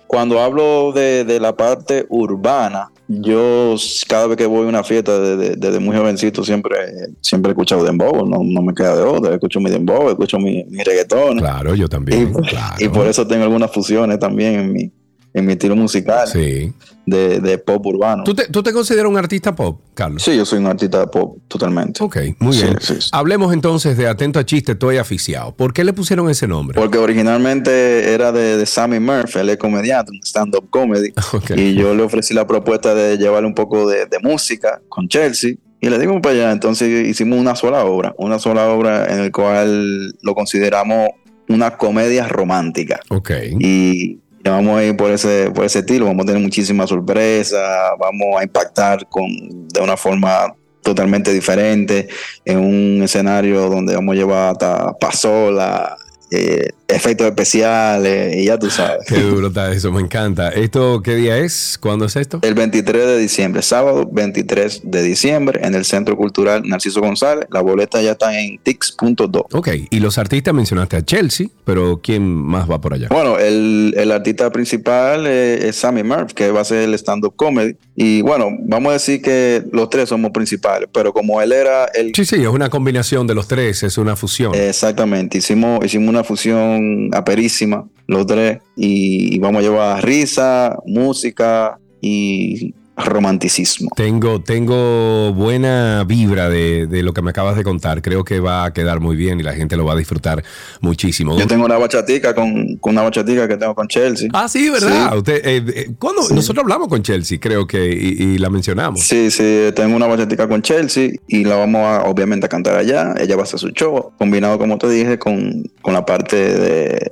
Cuando hablo de la parte urbana, yo cada vez que voy a una fiesta desde, desde muy jovencito siempre, siempre he escuchado dembow, no, no me queda de otra, escucho mi dembow, escucho mi, mi reggaetón. Claro, yo Y, también. claro. y por eso tengo algunas fusiones también en mi, en mi estilo musical Sí. de, de pop urbano. ¿Tú te, tú te consideras un artista pop, Carlos? Sí, yo soy un artista de pop totalmente. Ok, muy Sí, bien. sí. Hablemos entonces de Atento a Chiste, estoy aficiado. ¿Por qué le pusieron ese nombre? Porque originalmente era de, de Sammy Murphy, él es comediante, un stand-up comedy. [LAUGHS] Ok. Y yo le ofrecí la propuesta de llevarle un poco de, de música con Chelsea. Y le digo para allá, entonces hicimos una sola obra, una sola obra en el cual lo consideramos una comedia romántica. Ok. y vamos a ir por ese, por ese estilo, vamos a tener muchísimas sorpresas, vamos a impactar con, de una forma totalmente diferente, en un escenario donde vamos a llevar hasta pasola, eh, efectos especiales, y ya tú sabes. Qué duro está eso, me encanta. ¿Esto qué día es? ¿Cuándo es esto? El 23 de diciembre, sábado 23 de diciembre, en el Centro Cultural Narciso González. La boleta ya está en tix.do. Ok, y los artistas mencionaste a Chelsea, pero ¿quién más va por allá? Bueno, el, el artista principal eh, es Sammy Murphy, que va a ser el stand-up comedy. Y bueno, vamos a decir que los tres somos principales, pero como él era el... Sí, sí, es una combinación de los tres, es una fusión. Exactamente, hicimos, hicimos una fusión aperísima, los tres, y vamos a llevar risa, música y romanticismo. Tengo, tengo buena vibra de, de lo que me acabas de contar. Creo que va a quedar muy bien y la gente lo va a disfrutar muchísimo. Yo tengo una bachatica con, con una bachatica que tengo con Chelsea. Ah, sí, ¿verdad? Sí. Usted, eh, eh, ¿cuándo? Nosotros hablamos con Chelsea, creo que, y, y la mencionamos. Sí, sí, tengo una bachatica con Chelsea y la vamos a, obviamente, a cantar allá. Ella va a hacer su show, combinado, como te dije, con, con la parte de,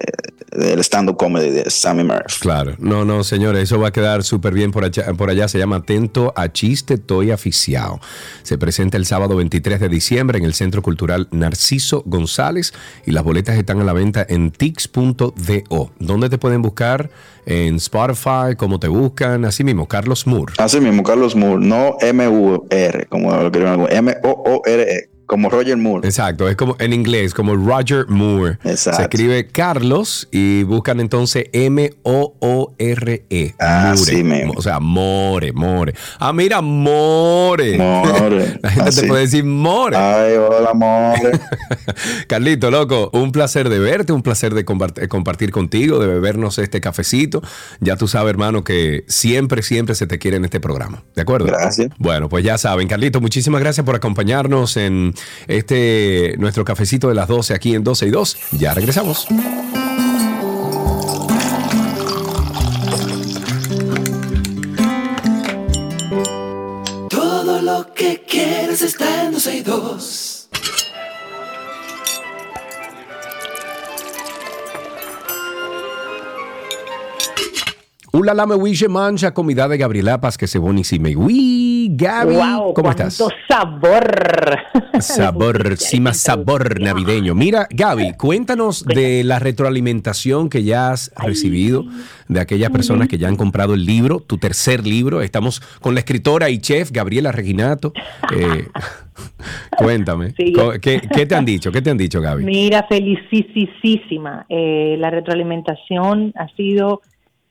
del stand-up comedy de Sammy Murphy. Claro, no, no, señores, eso va a quedar súper bien por allá, por allá. Se llama Atento a Chiste, estoy aficiado. Se presenta el sábado 23 de diciembre en el Centro Cultural Narciso González y las boletas están a la venta en tix.do. ¿Dónde te pueden buscar? En Spotify, ¿cómo te buscan? Así mismo, Carlos Moore. Así mismo, Carlos Moore, no M-U-R, como lo algunos, M-O-O-R-E, como Roger Moore. Exacto, es como en inglés, como Roger Moore. Exacto. Se escribe Carlos y buscan entonces M-O-O-R-E. Así Moore. mismo. O sea, More, More. Ah, mira, More. More. [LAUGHS] La gente Así. te puede decir More. Ay, hola, More. [LAUGHS] Carlito, loco, un placer de verte, un placer de compart- compartir contigo, de bebernos este cafecito. Ya tú sabes, hermano, que siempre, siempre se te quiere en este programa. ¿De acuerdo? Gracias. Bueno, pues ya saben, Carlito, muchísimas gracias por acompañarnos en este nuestro cafecito de las 12 aquí en 12 y 2. Ya regresamos. Todo lo que quieres está en 12 y 2. Hola, la me wish mancha comida de Gabriela Paz que se buenísima. Uy, Gaby, Wow, ¿cómo estás? sabor. Sabor, sí, más sabor navideño. Mira, Gaby, cuéntanos de la retroalimentación que ya has recibido de aquellas personas que ya han comprado el libro, tu tercer libro. Estamos con la escritora y chef Gabriela Reginato. Eh, cuéntame, Sí. ¿qué, qué te han dicho? ¿Qué te han dicho, Gaby? Mira, felicísima. Eh, la retroalimentación ha sido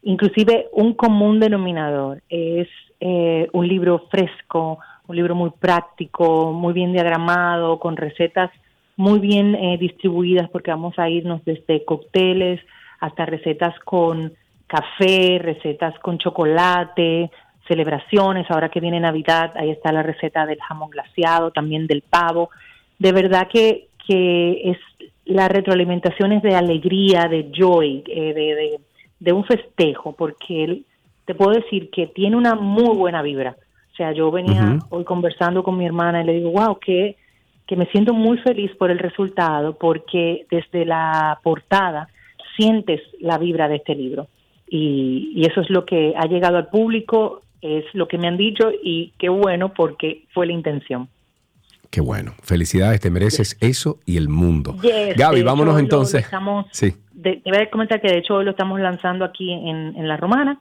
inclusive un común denominador. Es eh, un libro fresco, un libro muy práctico, muy bien diagramado, con recetas muy bien eh, distribuidas porque vamos a irnos desde cócteles hasta recetas con café, recetas con chocolate, celebraciones, ahora que viene Navidad, ahí está la receta del jamón glaciado, también del pavo. De verdad que, que es la retroalimentación es de alegría, de joy, eh, de, de, de un festejo, porque te puedo decir que tiene una muy buena vibra. O sea, yo venía hoy conversando con mi hermana y le digo, wow, que, que me siento muy feliz por el resultado, porque desde la portada sientes la vibra de este libro. Y, y eso es lo que ha llegado al público, es lo que me han dicho y qué bueno porque fue la intención. Qué bueno. Felicidades, te mereces eso y el mundo. Yes, Gaby, vámonos hecho, entonces. estamos- Sí. de- te voy a comentar que de hecho hoy lo estamos lanzando aquí en, en La Romana.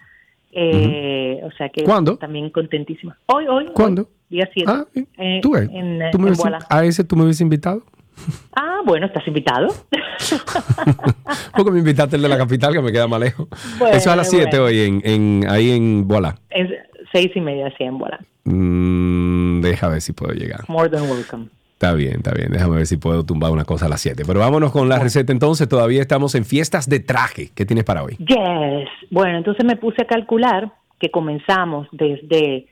Eh, O sea que ¿Cuándo? también contentísima. Hoy, hoy. hoy, ¿Cuándo? día 7. Ah, eh, ¿Tú ves? en, eh, ¿Tú me en Boala. a ese tú me hubieses invitado. [LAUGHS] Ah, bueno, estás invitado. [LAUGHS] Porque me invitaste el de la capital, que me queda más lejos. Bueno, Eso es a las 7 bueno. hoy, en, en, ahí en Bola. es seis y media, sí, en Boala. Mm, deja ver si puedo llegar. More than welcome. Está bien, está bien. Déjame ver si puedo tumbar una cosa a las 7. Pero vámonos con la receta entonces. Todavía estamos en fiestas de traje. ¿Qué tienes para hoy? Yes. Bueno, entonces me puse a calcular que comenzamos desde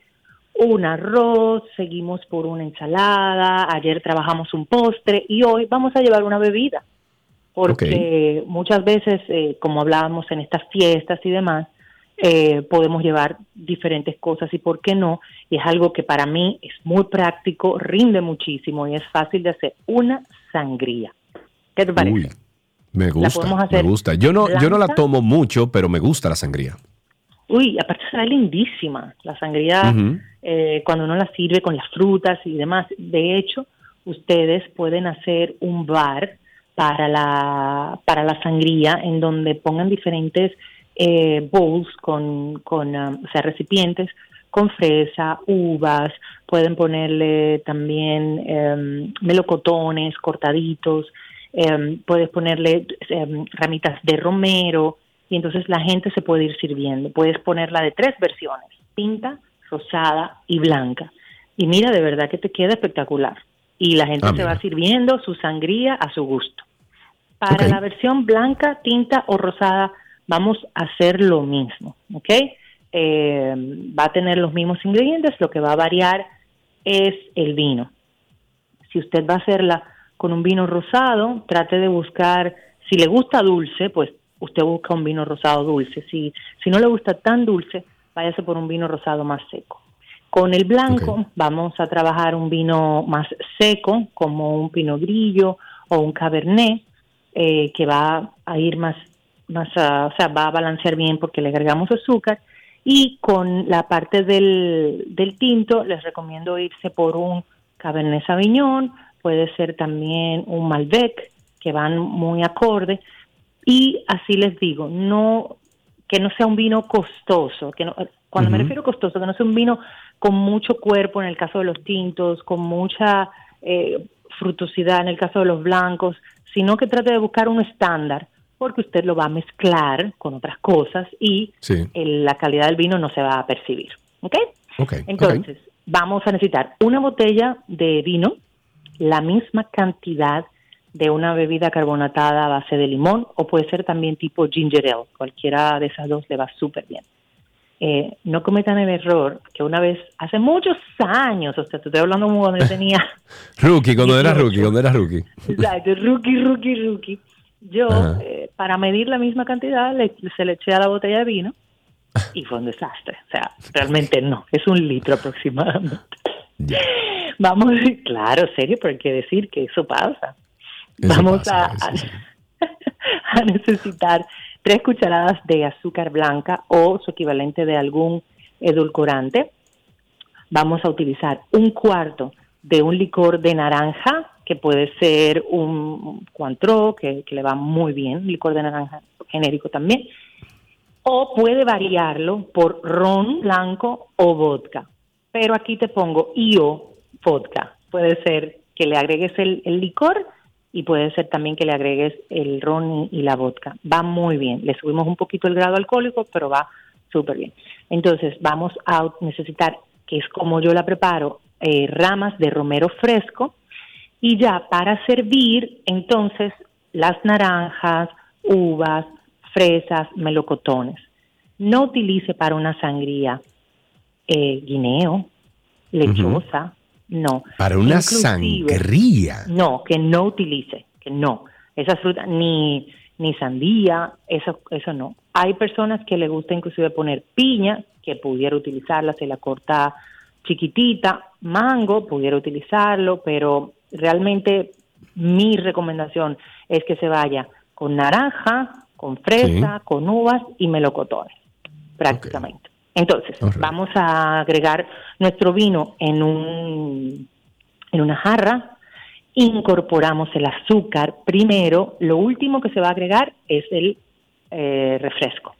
un arroz, seguimos por una ensalada, ayer trabajamos un postre y hoy vamos a llevar una bebida. Porque muchas veces, eh, como hablábamos en estas fiestas y demás, eh, podemos llevar diferentes cosas y por qué no. Y es algo que para mí es muy práctico, rinde muchísimo y es fácil de hacer. Una sangría. ¿Qué te parece? Uy, me gusta. Me gusta. Yo no, yo no la tomo mucho, pero me gusta la sangría. Uy, aparte será lindísima. La sangría, eh, cuando uno la sirve con las frutas y demás. De hecho, ustedes pueden hacer un bar para la, para la sangría en donde pongan diferentes eh, bowls con, con um, o sea, recipientes con fresa, uvas, pueden ponerle también em, melocotones cortaditos, em, puedes ponerle em, ramitas de romero y entonces la gente se puede ir sirviendo. Puedes ponerla de tres versiones, tinta, rosada y blanca. Y mira, de verdad que te queda espectacular. Y la gente Ah, se mira. va sirviendo su sangría a su gusto. Para la versión blanca, tinta o rosada, vamos a hacer lo mismo, ¿ok? Eh, va a tener los mismos ingredientes, lo que va a variar es el vino. Si usted va a hacerla con un vino rosado, trate de buscar, si le gusta dulce, pues usted busca un vino rosado dulce. Si, si no le gusta tan dulce, váyase por un vino rosado más seco. Con el blanco vamos a trabajar un vino más seco, como un pino grillo o un cabernet, eh, que va a ir más, más a- o sea, va a balancear bien porque le agregamos azúcar. Y con la parte del, del tinto, les recomiendo irse por un Cabernet Sauvignon, puede ser también un Malbec, que van muy acorde. Y así les digo, no que no sea un vino costoso, que no, cuando me refiero costoso, que no sea un vino con mucho cuerpo en el caso de los tintos, con mucha eh, frutosidad en el caso de los blancos, sino que trate de buscar un estándar, porque usted lo va a mezclar con otras cosas y Sí. el- la calidad del vino no se va a percibir. ¿Ok? Ok. Entonces, vamos a necesitar una botella de vino, la misma cantidad de una bebida carbonatada a base de limón o puede ser también tipo ginger ale. Cualquiera de esas dos le va súper bien. Eh, no cometan el error que una vez, hace muchos años, o sea, te estoy hablando como cuando yo tenía, [LAUGHS] Rookie, cuando era 18. rookie, cuando era rookie. exacto, rookie, rookie, rookie, yo eh, para medir la misma cantidad le, se le eché a la botella de vino y fue un desastre. O sea, realmente no, es un litro aproximadamente. Vamos, claro, serio, pero hay que decir que eso pasa. Eso Vamos pasa, a, a- [LAUGHS] a necesitar tres cucharadas de azúcar blanca o su equivalente de algún edulcorante. Vamos a utilizar un cuarto de un licor de naranja, que puede ser un Cointreau, que, le va muy bien, licor de naranja genérico también, o puede variarlo por ron blanco o vodka. Pero aquí te pongo IO vodka. Puede ser que le agregues el, licor y puede ser también que le agregues el ron y, y la vodka. Va muy bien. Le subimos un poquito el grado alcohólico, pero va súper bien. Entonces vamos a necesitar, que es como yo la preparo, eh, ramas de romero fresco y ya para servir, entonces las naranjas, uvas, fresas, melocotones. No utilice para una sangría eh, guineo, lechosa, no. Para una Inclusive- sangría. No, que no utilice, que no. Esas frutas, ni, ni sandía, eso, eso no. Hay personas que le gusta inclusive poner piña, que pudiera utilizarla, se la corta chiquitita, mango, pudiera utilizarlo, pero realmente mi recomendación es que se vaya con naranja, con fresa, Sí. con uvas y melocotones, prácticamente. Entonces, vamos a agregar nuestro vino en un en una jarra, incorporamos el azúcar primero, lo último que se va a agregar es el eh, refresco.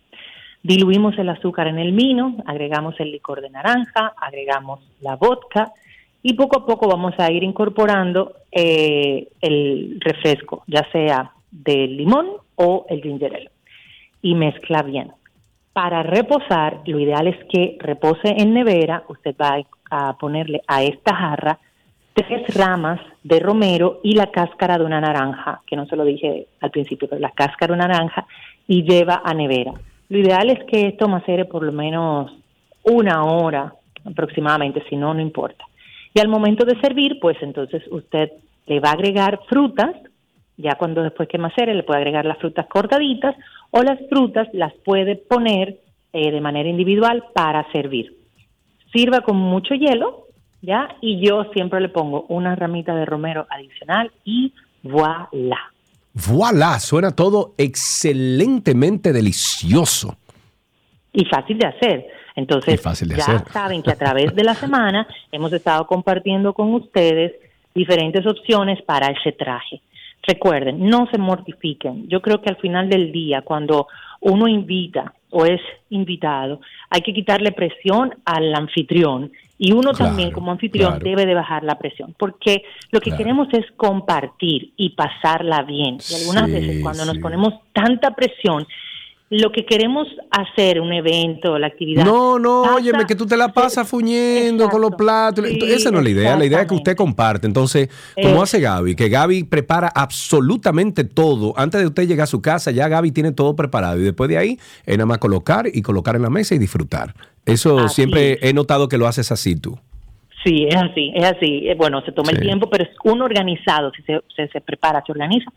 Diluimos el azúcar en el vino, agregamos el licor de naranja, agregamos la vodka y poco a poco vamos a ir incorporando eh, el refresco, ya sea de limón o el ginger ale. Y mezcla bien. Para reposar, lo ideal es que repose en nevera. Usted va a ponerle a esta jarra tres ramas de romero y la cáscara de una naranja, que no se lo dije al principio, pero la cáscara de una naranja, y lleva a nevera. Lo ideal es que esto macere por lo menos una hora aproximadamente, si no, no importa. Y al momento de servir, pues entonces usted le va a agregar frutas, ya cuando después que macere le puede agregar las frutas cortaditas o las frutas las puede poner eh, de manera individual para servir. Sirva con mucho hielo, ¿ya? Y yo siempre le pongo una ramita de romero adicional y voilà. Voilà, suena todo excelentemente delicioso. y fácil de hacer. Entonces, Y fácil de ya hacer. saben que a través de la [LAUGHS] semana hemos estado compartiendo con ustedes diferentes opciones para ese traje. Recuerden, no se mortifiquen. Yo creo que al final del día, cuando uno invita o es invitado, hay que quitarle presión al anfitrión y uno Claro, también como anfitrión claro. debe de bajar la presión, porque lo que Claro. queremos es compartir y pasarla bien. Y algunas Sí, veces cuando nos ponemos tanta presión, lo que queremos hacer, un evento, la actividad. No, no, pasa- óyeme, que tú te la pasas fuñendo con los platos. Sí, esa no es la idea. La idea es que usted comparte. Entonces, como Eh. hace Gaby, que Gaby prepara absolutamente todo. Antes de usted llegar a su casa, ya Gaby tiene todo preparado. Y después de ahí, es nada más colocar y colocar en la mesa y disfrutar. Eso Así siempre he notado que lo haces así tú. Sí, es así, es así. Eh, Bueno, se toma el tiempo, pero es uno organizado, si se, se, se prepara, se organiza,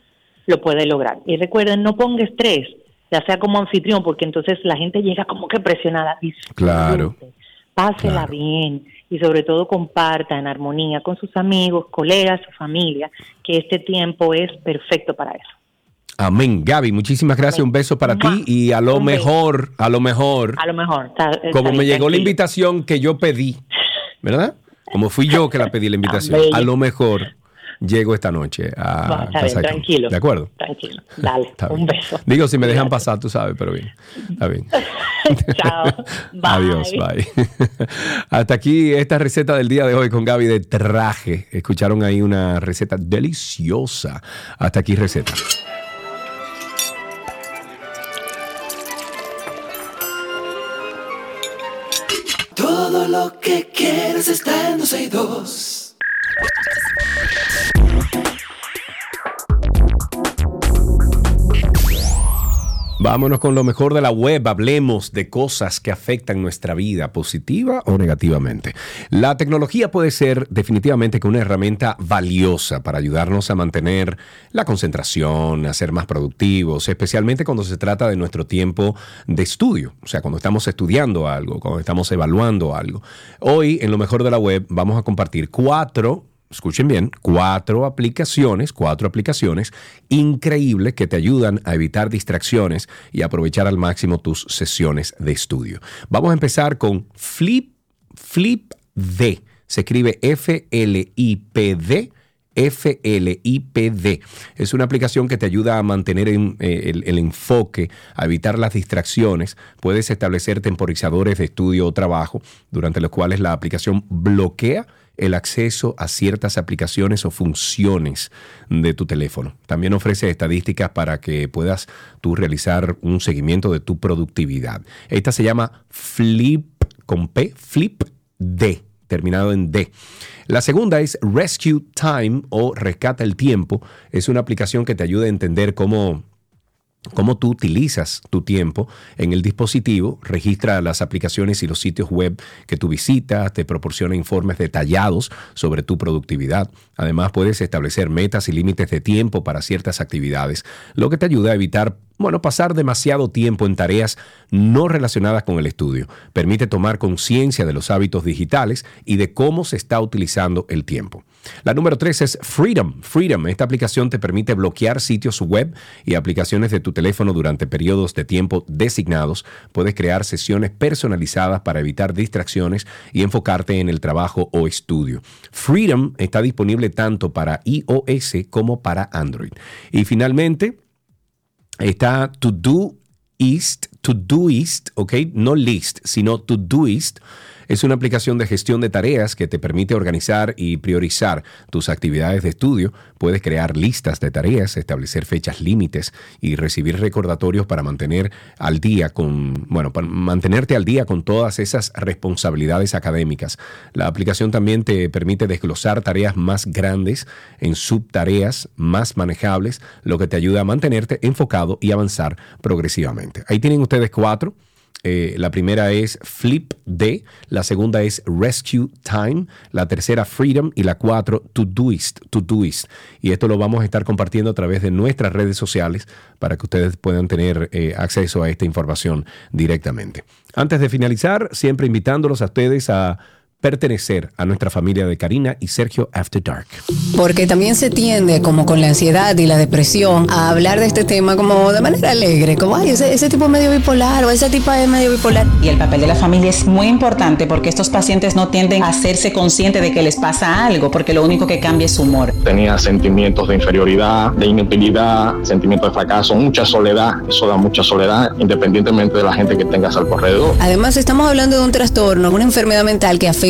lo puede lograr. Y recuerden, no ponga estrés, ya sea como anfitrión, porque entonces la gente llega como que presionada. Disfrute, Claro. Pásela bien y sobre todo comparta en armonía con sus amigos, colegas, su familia, que este tiempo es perfecto para eso. Amén. Gaby, muchísimas gracias. Un beso para ti y a lo mejor, a lo mejor, A lo mejor. está- está como me llegó la invitación que yo pedí, ¿verdad? Como fui yo que la pedí la invitación, a lo mejor llego esta noche a con- tranquilo. ¿De acuerdo? Tranquilo. [LAUGHS] Dale, un beso. Digo, si me dejan pasar, tú sabes, pero bien. Está bien. [LAUGHS] Chao. Bye. [LAUGHS] Adiós, bye. Hasta aquí esta receta del día de hoy con Gaby de traje. Escucharon ahí una receta deliciosa. Hasta aquí receta. Todo lo que quieres está en 12 y 2. Vámonos con lo mejor de la web. Hablemos de cosas que afectan nuestra vida, positiva o negativamente. La tecnología puede ser definitivamente que una herramienta valiosa para ayudarnos a mantener la concentración, a ser más productivos, especialmente cuando se trata de nuestro tiempo de estudio, o sea, cuando estamos estudiando algo, cuando estamos evaluando algo. Hoy, en lo mejor de la web, vamos a compartir cuatro escuchen bien, cuatro aplicaciones, cuatro aplicaciones increíbles que te ayudan a evitar distracciones y aprovechar al máximo tus sesiones de estudio. Vamos a empezar con Flip, Flip D. Se escribe F-L-I-P-D. FLIPD. Es una aplicación que te ayuda a mantener en, eh, el enfoque, a evitar las distracciones. Puedes establecer temporizadores de estudio o trabajo durante los cuales la aplicación bloquea el acceso a ciertas aplicaciones o funciones de tu teléfono. También ofrece estadísticas para que puedas tú realizar un seguimiento de tu productividad. Esta se llama Flip con P, Flip D terminado en D. La segunda es Rescue Time o Rescata el Tiempo. Es una aplicación que te ayuda a entender cómo cómo tú utilizas tu tiempo en el dispositivo, registra las aplicaciones y los sitios web que tú visitas, te proporciona informes detallados sobre tu productividad. Además, puedes establecer metas y límites de tiempo para ciertas actividades, lo que te ayuda a evitar bueno, pasar demasiado tiempo en tareas no relacionadas con el estudio. Permite tomar conciencia de los hábitos digitales y de cómo se está utilizando el tiempo. La número tres es Freedom. Freedom, esta aplicación te permite bloquear sitios web y aplicaciones de tu teléfono durante periodos de tiempo designados. Puedes crear sesiones personalizadas para evitar distracciones y enfocarte en el trabajo o estudio. Freedom está disponible tanto para iOS como para Android. Y finalmente, está Todoist, Todoist, ¿ok? No list, sino Todoist. Es una aplicación de gestión de tareas que te permite organizar y priorizar tus actividades de estudio. Puedes crear listas de tareas, establecer fechas límites y recibir recordatorios para mantener al día con, bueno, para mantenerte al día con todas esas responsabilidades académicas. La aplicación también te permite desglosar tareas más grandes en subtareas más manejables, lo que te ayuda a mantenerte enfocado y avanzar progresivamente. Ahí tienen ustedes cuatro. Eh, la primera es Flip D, la segunda es Rescue Time, la tercera Freedom y la cuatro Todoist, Todoist. Y esto lo vamos a estar compartiendo a través de nuestras redes sociales para que ustedes puedan tener eh, acceso a esta información directamente. Antes de finalizar, siempre invitándolos a ustedes a pertenecer a nuestra familia de Karina y Sergio After Dark. Porque también se tiende, como con la ansiedad y la depresión, a hablar de este tema como de manera alegre, como, ay, ese, ese tipo es medio bipolar o ese tipo es medio bipolar. Y el papel de la familia es muy importante porque estos pacientes no tienden a hacerse conscientes de que les pasa algo, porque lo único que cambia es su humor. Tenía sentimientos de inferioridad, de inutilidad, sentimientos de fracaso, mucha soledad, eso da mucha soledad, independientemente de la gente que tengas al alrededor. Además, estamos hablando de un trastorno, una enfermedad mental que afecta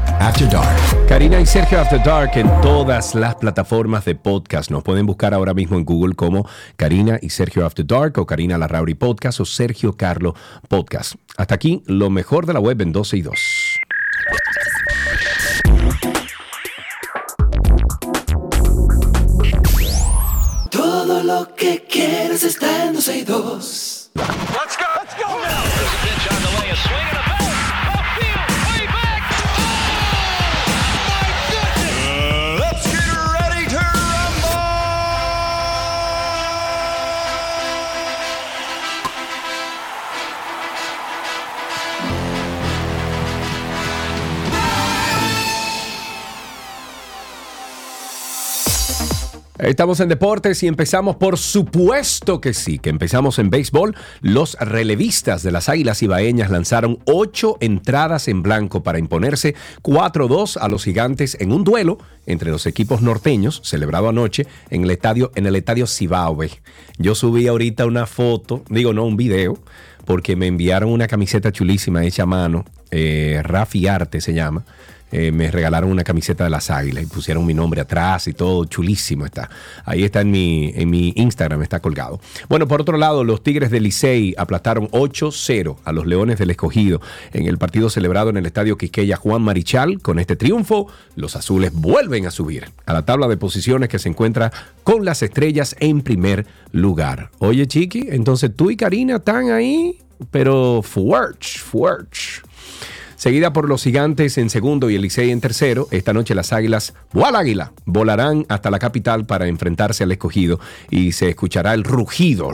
After Dark. Karina y Sergio After Dark en todas las plataformas de podcast. Nos pueden buscar ahora mismo en Google como Karina y Sergio After Dark o Karina Larrauri Podcast o Sergio Carlo Podcast. Hasta aquí lo mejor de la web en 12 y 2. Todo lo que quieres está en 12 y 2. Estamos en deportes y empezamos por supuesto que sí, que empezamos en béisbol. Los relevistas de las Águilas Ibaeñas lanzaron ocho entradas en blanco para imponerse 4-2 a los gigantes en un duelo entre los equipos norteños celebrado anoche en el estadio, en el estadio Cibaue. Yo subí ahorita una foto, digo no, un video, porque me enviaron una camiseta chulísima hecha a mano, eh, Rafi Arte se llama. Eh, me regalaron una camiseta de las águilas y pusieron mi nombre atrás y todo, chulísimo está. Ahí está en mi, en mi Instagram, está colgado. Bueno, por otro lado, los Tigres del Licey aplastaron 8-0 a los Leones del Escogido en el partido celebrado en el Estadio Quisqueya Juan Marichal. Con este triunfo, los azules vuelven a subir a la tabla de posiciones que se encuentra con las estrellas en primer lugar. Oye, Chiqui, entonces tú y Karina están ahí, pero fuerch, fuerch seguida por los gigantes en segundo y el Licey en tercero. Esta noche las águilas, ¡Bual Águila! volarán hasta la capital para enfrentarse al escogido y se escuchará el rugido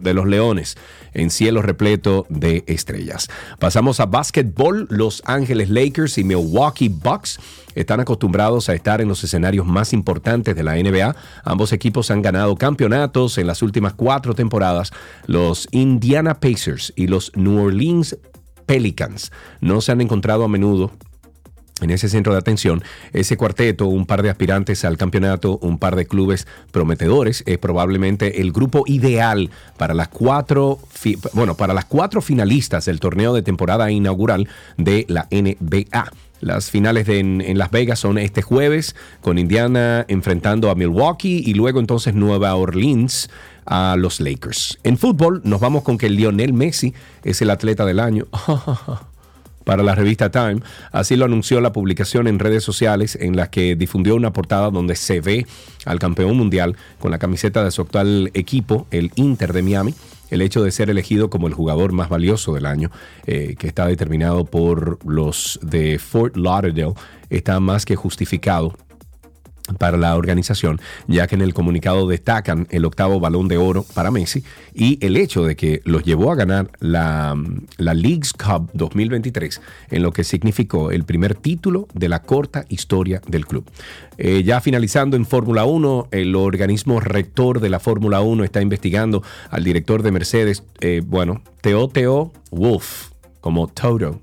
de los leones en cielo repleto de estrellas. Pasamos a básquetbol. Los Ángeles Lakers y Milwaukee Bucks están acostumbrados a estar en los escenarios más importantes de la NBA. Ambos equipos han ganado campeonatos en las últimas cuatro temporadas. Los Indiana Pacers y los New Orleans Pelicans no se han encontrado a menudo en ese centro de atención, ese cuarteto, un par de aspirantes al campeonato, un par de clubes prometedores, es probablemente el grupo ideal para las cuatro, bueno, para las cuatro finalistas del torneo de temporada inaugural de la NBA. Las finales de en, en Las Vegas son este jueves, con Indiana enfrentando a Milwaukee y luego entonces Nueva Orleans a los Lakers. En fútbol nos vamos con que Lionel Messi es el atleta del año. [LAUGHS] para la revista Time. Así lo anunció la publicación en redes sociales en la que difundió una portada donde se ve al campeón mundial con la camiseta de su actual equipo, el Inter de Miami. El hecho de ser elegido como el jugador más valioso del año, eh, que está determinado por los de Fort Lauderdale, está más que justificado para la organización, ya que en el comunicado destacan el octavo balón de oro para Messi y el hecho de que los llevó a ganar la, la Leagues Cup 2023, en lo que significó el primer título de la corta historia del club. Eh, ya finalizando en Fórmula 1, el organismo rector de la Fórmula 1 está investigando al director de Mercedes, eh, bueno, Teo Teo Wolf, como Toto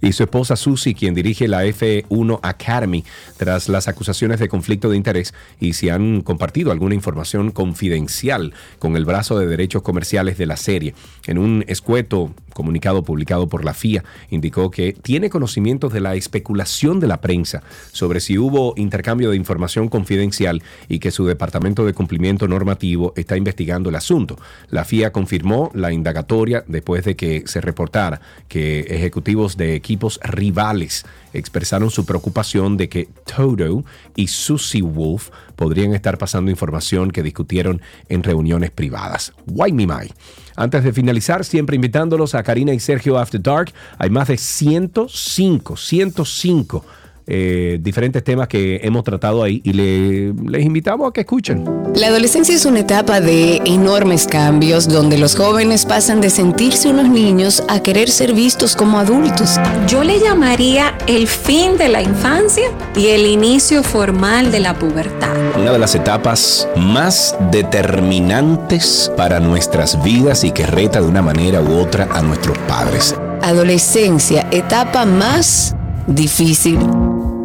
y su esposa Susie, quien dirige la F1 Academy, tras las acusaciones de conflicto de interés y si han compartido alguna información confidencial con el brazo de derechos comerciales de la serie. En un escueto comunicado publicado por la FIA, indicó que tiene conocimientos de la especulación de la prensa sobre si hubo intercambio de información confidencial y que su departamento de cumplimiento normativo está investigando el asunto. La FIA confirmó la indagatoria después de que se reportara que ejecutivos de equipos rivales expresaron su preocupación de que Toto y Susie Wolf podrían estar pasando información que discutieron en reuniones privadas. Why me my? Antes de finalizar, siempre invitándolos a Karina y Sergio After Dark. Hay más de 105, 105 eh, diferentes temas que hemos tratado ahí y le- les invitamos a que escuchen. La adolescencia es una etapa de enormes cambios donde los jóvenes pasan de sentirse unos niños a querer ser vistos como adultos. Yo le llamaría el fin de la infancia y el inicio formal de la pubertad. Una de las etapas más determinantes para nuestras vidas y que reta de una manera u otra a nuestros padres. Adolescencia, etapa más difícil,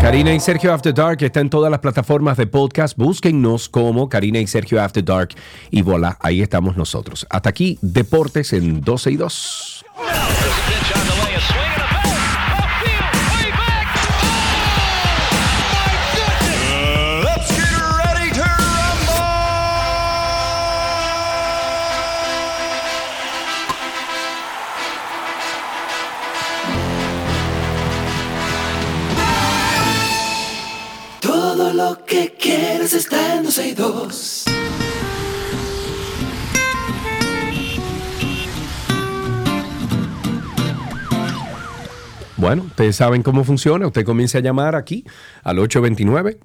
Karina y Sergio After Dark está en todas las plataformas de podcast. Búsquennos como Karina y Sergio After Dark y voilà, ahí estamos nosotros. Hasta aquí, Deportes en 12 y 2. Lo que quieres está en 12 y 2. Bueno, ustedes saben cómo funciona. Usted comienza a llamar aquí al 829.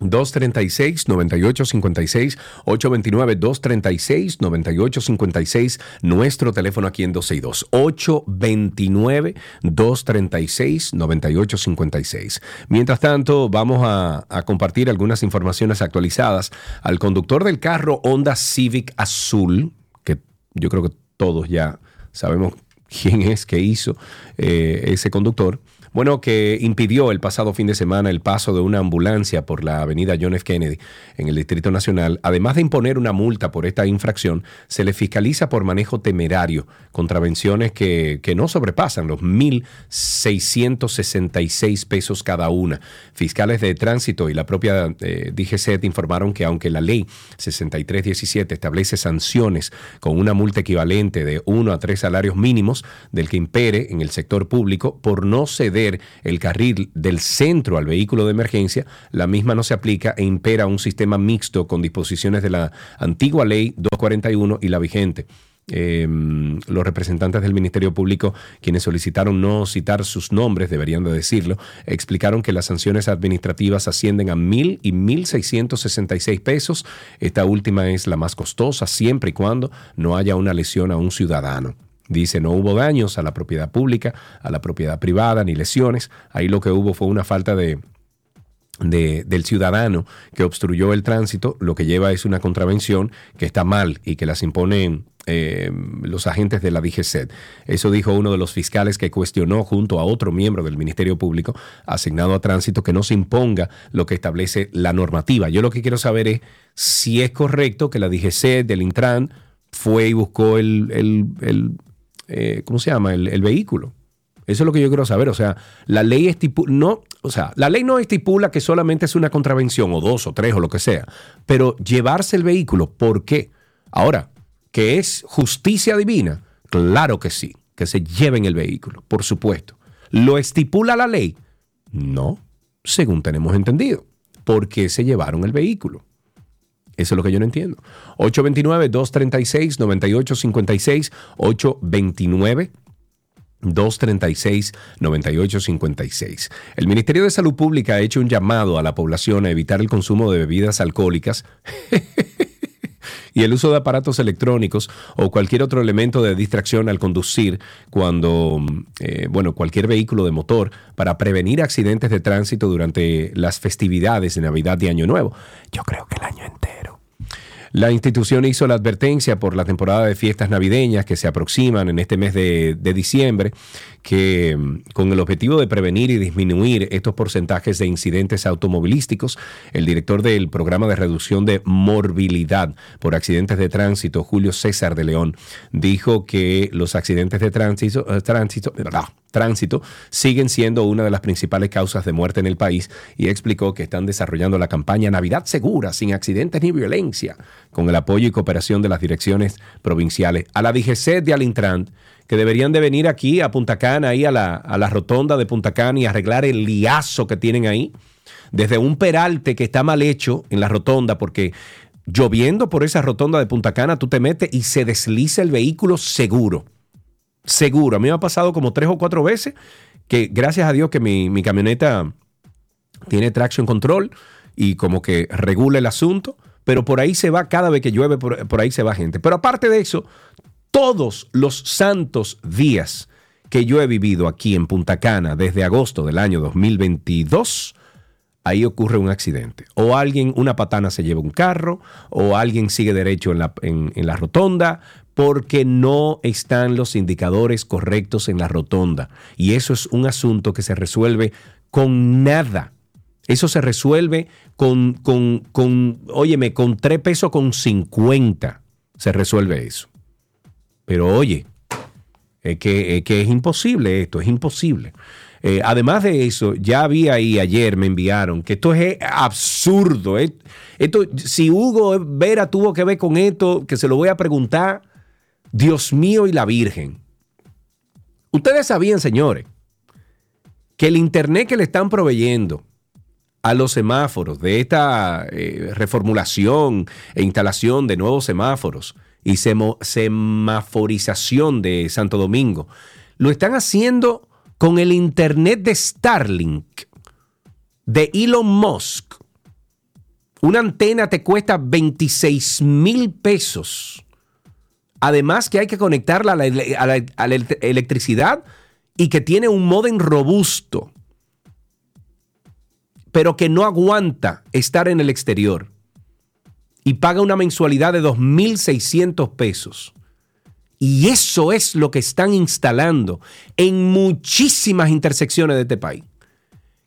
236-9856, 829-236-9856, nuestro teléfono aquí en 262, 829-236-9856. Mientras tanto, vamos a, a compartir algunas informaciones actualizadas al conductor del carro Honda Civic Azul, que yo creo que todos ya sabemos quién es que hizo eh, ese conductor. Bueno, que impidió el pasado fin de semana el paso de una ambulancia por la avenida John F. Kennedy en el Distrito Nacional. Además de imponer una multa por esta infracción, se le fiscaliza por manejo temerario, contravenciones que, que no sobrepasan los 1.666 pesos cada una. Fiscales de tránsito y la propia eh, informaron que aunque la ley 6317 establece sanciones con una multa equivalente de 1 a 3 salarios mínimos del que impere en el sector público por no ceder el carril del centro al vehículo de emergencia, la misma no se aplica e impera un sistema mixto con disposiciones de la antigua ley 241 y la vigente. Eh, los representantes del Ministerio Público, quienes solicitaron no citar sus nombres, deberían de decirlo, explicaron que las sanciones administrativas ascienden a mil y mil seis pesos. Esta última es la más costosa siempre y cuando no haya una lesión a un ciudadano. Dice, no hubo daños a la propiedad pública, a la propiedad privada, ni lesiones. Ahí lo que hubo fue una falta de, de- del ciudadano que obstruyó el tránsito, lo que lleva es una contravención que está mal y que las imponen eh, los agentes de la DGCET. Eso dijo uno de los fiscales que cuestionó junto a otro miembro del Ministerio Público asignado a tránsito que no se imponga lo que establece la normativa. Yo lo que quiero saber es si es correcto que la DGCET del Intran fue y buscó el, el- el, eh, ¿cómo se llama? El, vehículo. Eso es lo que yo quiero saber. O sea, la ley no, o sea, la ley no estipula que solamente es una contravención, o dos, o tres, o lo que sea. Pero llevarse el vehículo, ¿por qué? Ahora, ¿que es justicia divina? Claro que sí, que se lleven el vehículo, por supuesto. ¿Lo estipula la ley? No, según tenemos entendido. ¿Por qué se llevaron el vehículo? Eso es lo que yo no entiendo. 829-236-9856, 829 236-9856. El Ministerio de Salud Pública ha hecho un llamado a la población a evitar el consumo de bebidas alcohólicas [LAUGHS] [LAUGHS] y el uso de aparatos electrónicos o cualquier otro elemento de distracción al conducir cuando, eh, bueno, cualquier vehículo de motor para prevenir accidentes de tránsito durante las festividades de Navidad y Año Nuevo. Yo creo que el año entero. La institución hizo la advertencia por la temporada de fiestas navideñas que se aproximan en este mes de diciembre, que mm, con el objetivo de prevenir y disminuir estos porcentajes de incidentes automovilísticos, el director del programa de reducción de morbilidad por accidentes de tránsito, Julio César de León, dijo que los accidentes de tránsito, eh, tránsito, siguen siendo una de las principales causas de muerte en el país y explicó que están desarrollando la campaña Navidad Segura, sin accidentes ni violencia, con el apoyo y cooperación de las direcciones provinciales. A la DGC de Alintran, que deberían de venir aquí a Punta Cana, ahí a la, a la rotonda de Punta Cana y arreglar el liazo que tienen ahí, desde un peralte que está mal hecho en la rotonda, porque lloviendo por esa rotonda de Punta Cana, tú te metes y se desliza el vehículo seguro. Seguro. A mí me ha pasado como tres o cuatro veces que gracias a Dios que mi, mi camioneta tiene traction control y como que regula el asunto, pero por ahí se va, cada vez que llueve, por, por ahí se va gente. Pero aparte de eso, todos los santos días que yo he vivido aquí en Punta Cana desde agosto del año 2022, ahí ocurre un accidente. O alguien, una patana se lleva un carro, o alguien sigue derecho en la, en- la rotonda, porque no están los indicadores correctos en la rotonda. Y eso es un asunto que se resuelve con nada. Eso se resuelve con, con, con óyeme, con 3 pesos con 50. Se resuelve eso. Pero oye, es que, es que es imposible esto, es imposible. Eh, además de eso, ya vi ahí ayer, me enviaron, que esto es absurdo. eh. Esto, si Hugo Vera tuvo que ver con esto, que se lo voy a preguntar, Dios mío y la Virgen. Ustedes sabían, señores, que el Internet que le están proveyendo a los semáforos de esta eh, reformulación e instalación de nuevos semáforos y semaforización de Santo Domingo, lo están haciendo con el Internet de Starlink, de Elon Musk. Una antena te cuesta 26 mil pesos. Además que hay que conectarla a la, a la- electricidad y que tiene un modem robusto, pero que no aguanta estar en el exterior. Y paga una mensualidad de 2.600 pesos. Y eso es lo que están instalando en muchísimas intersecciones de este país.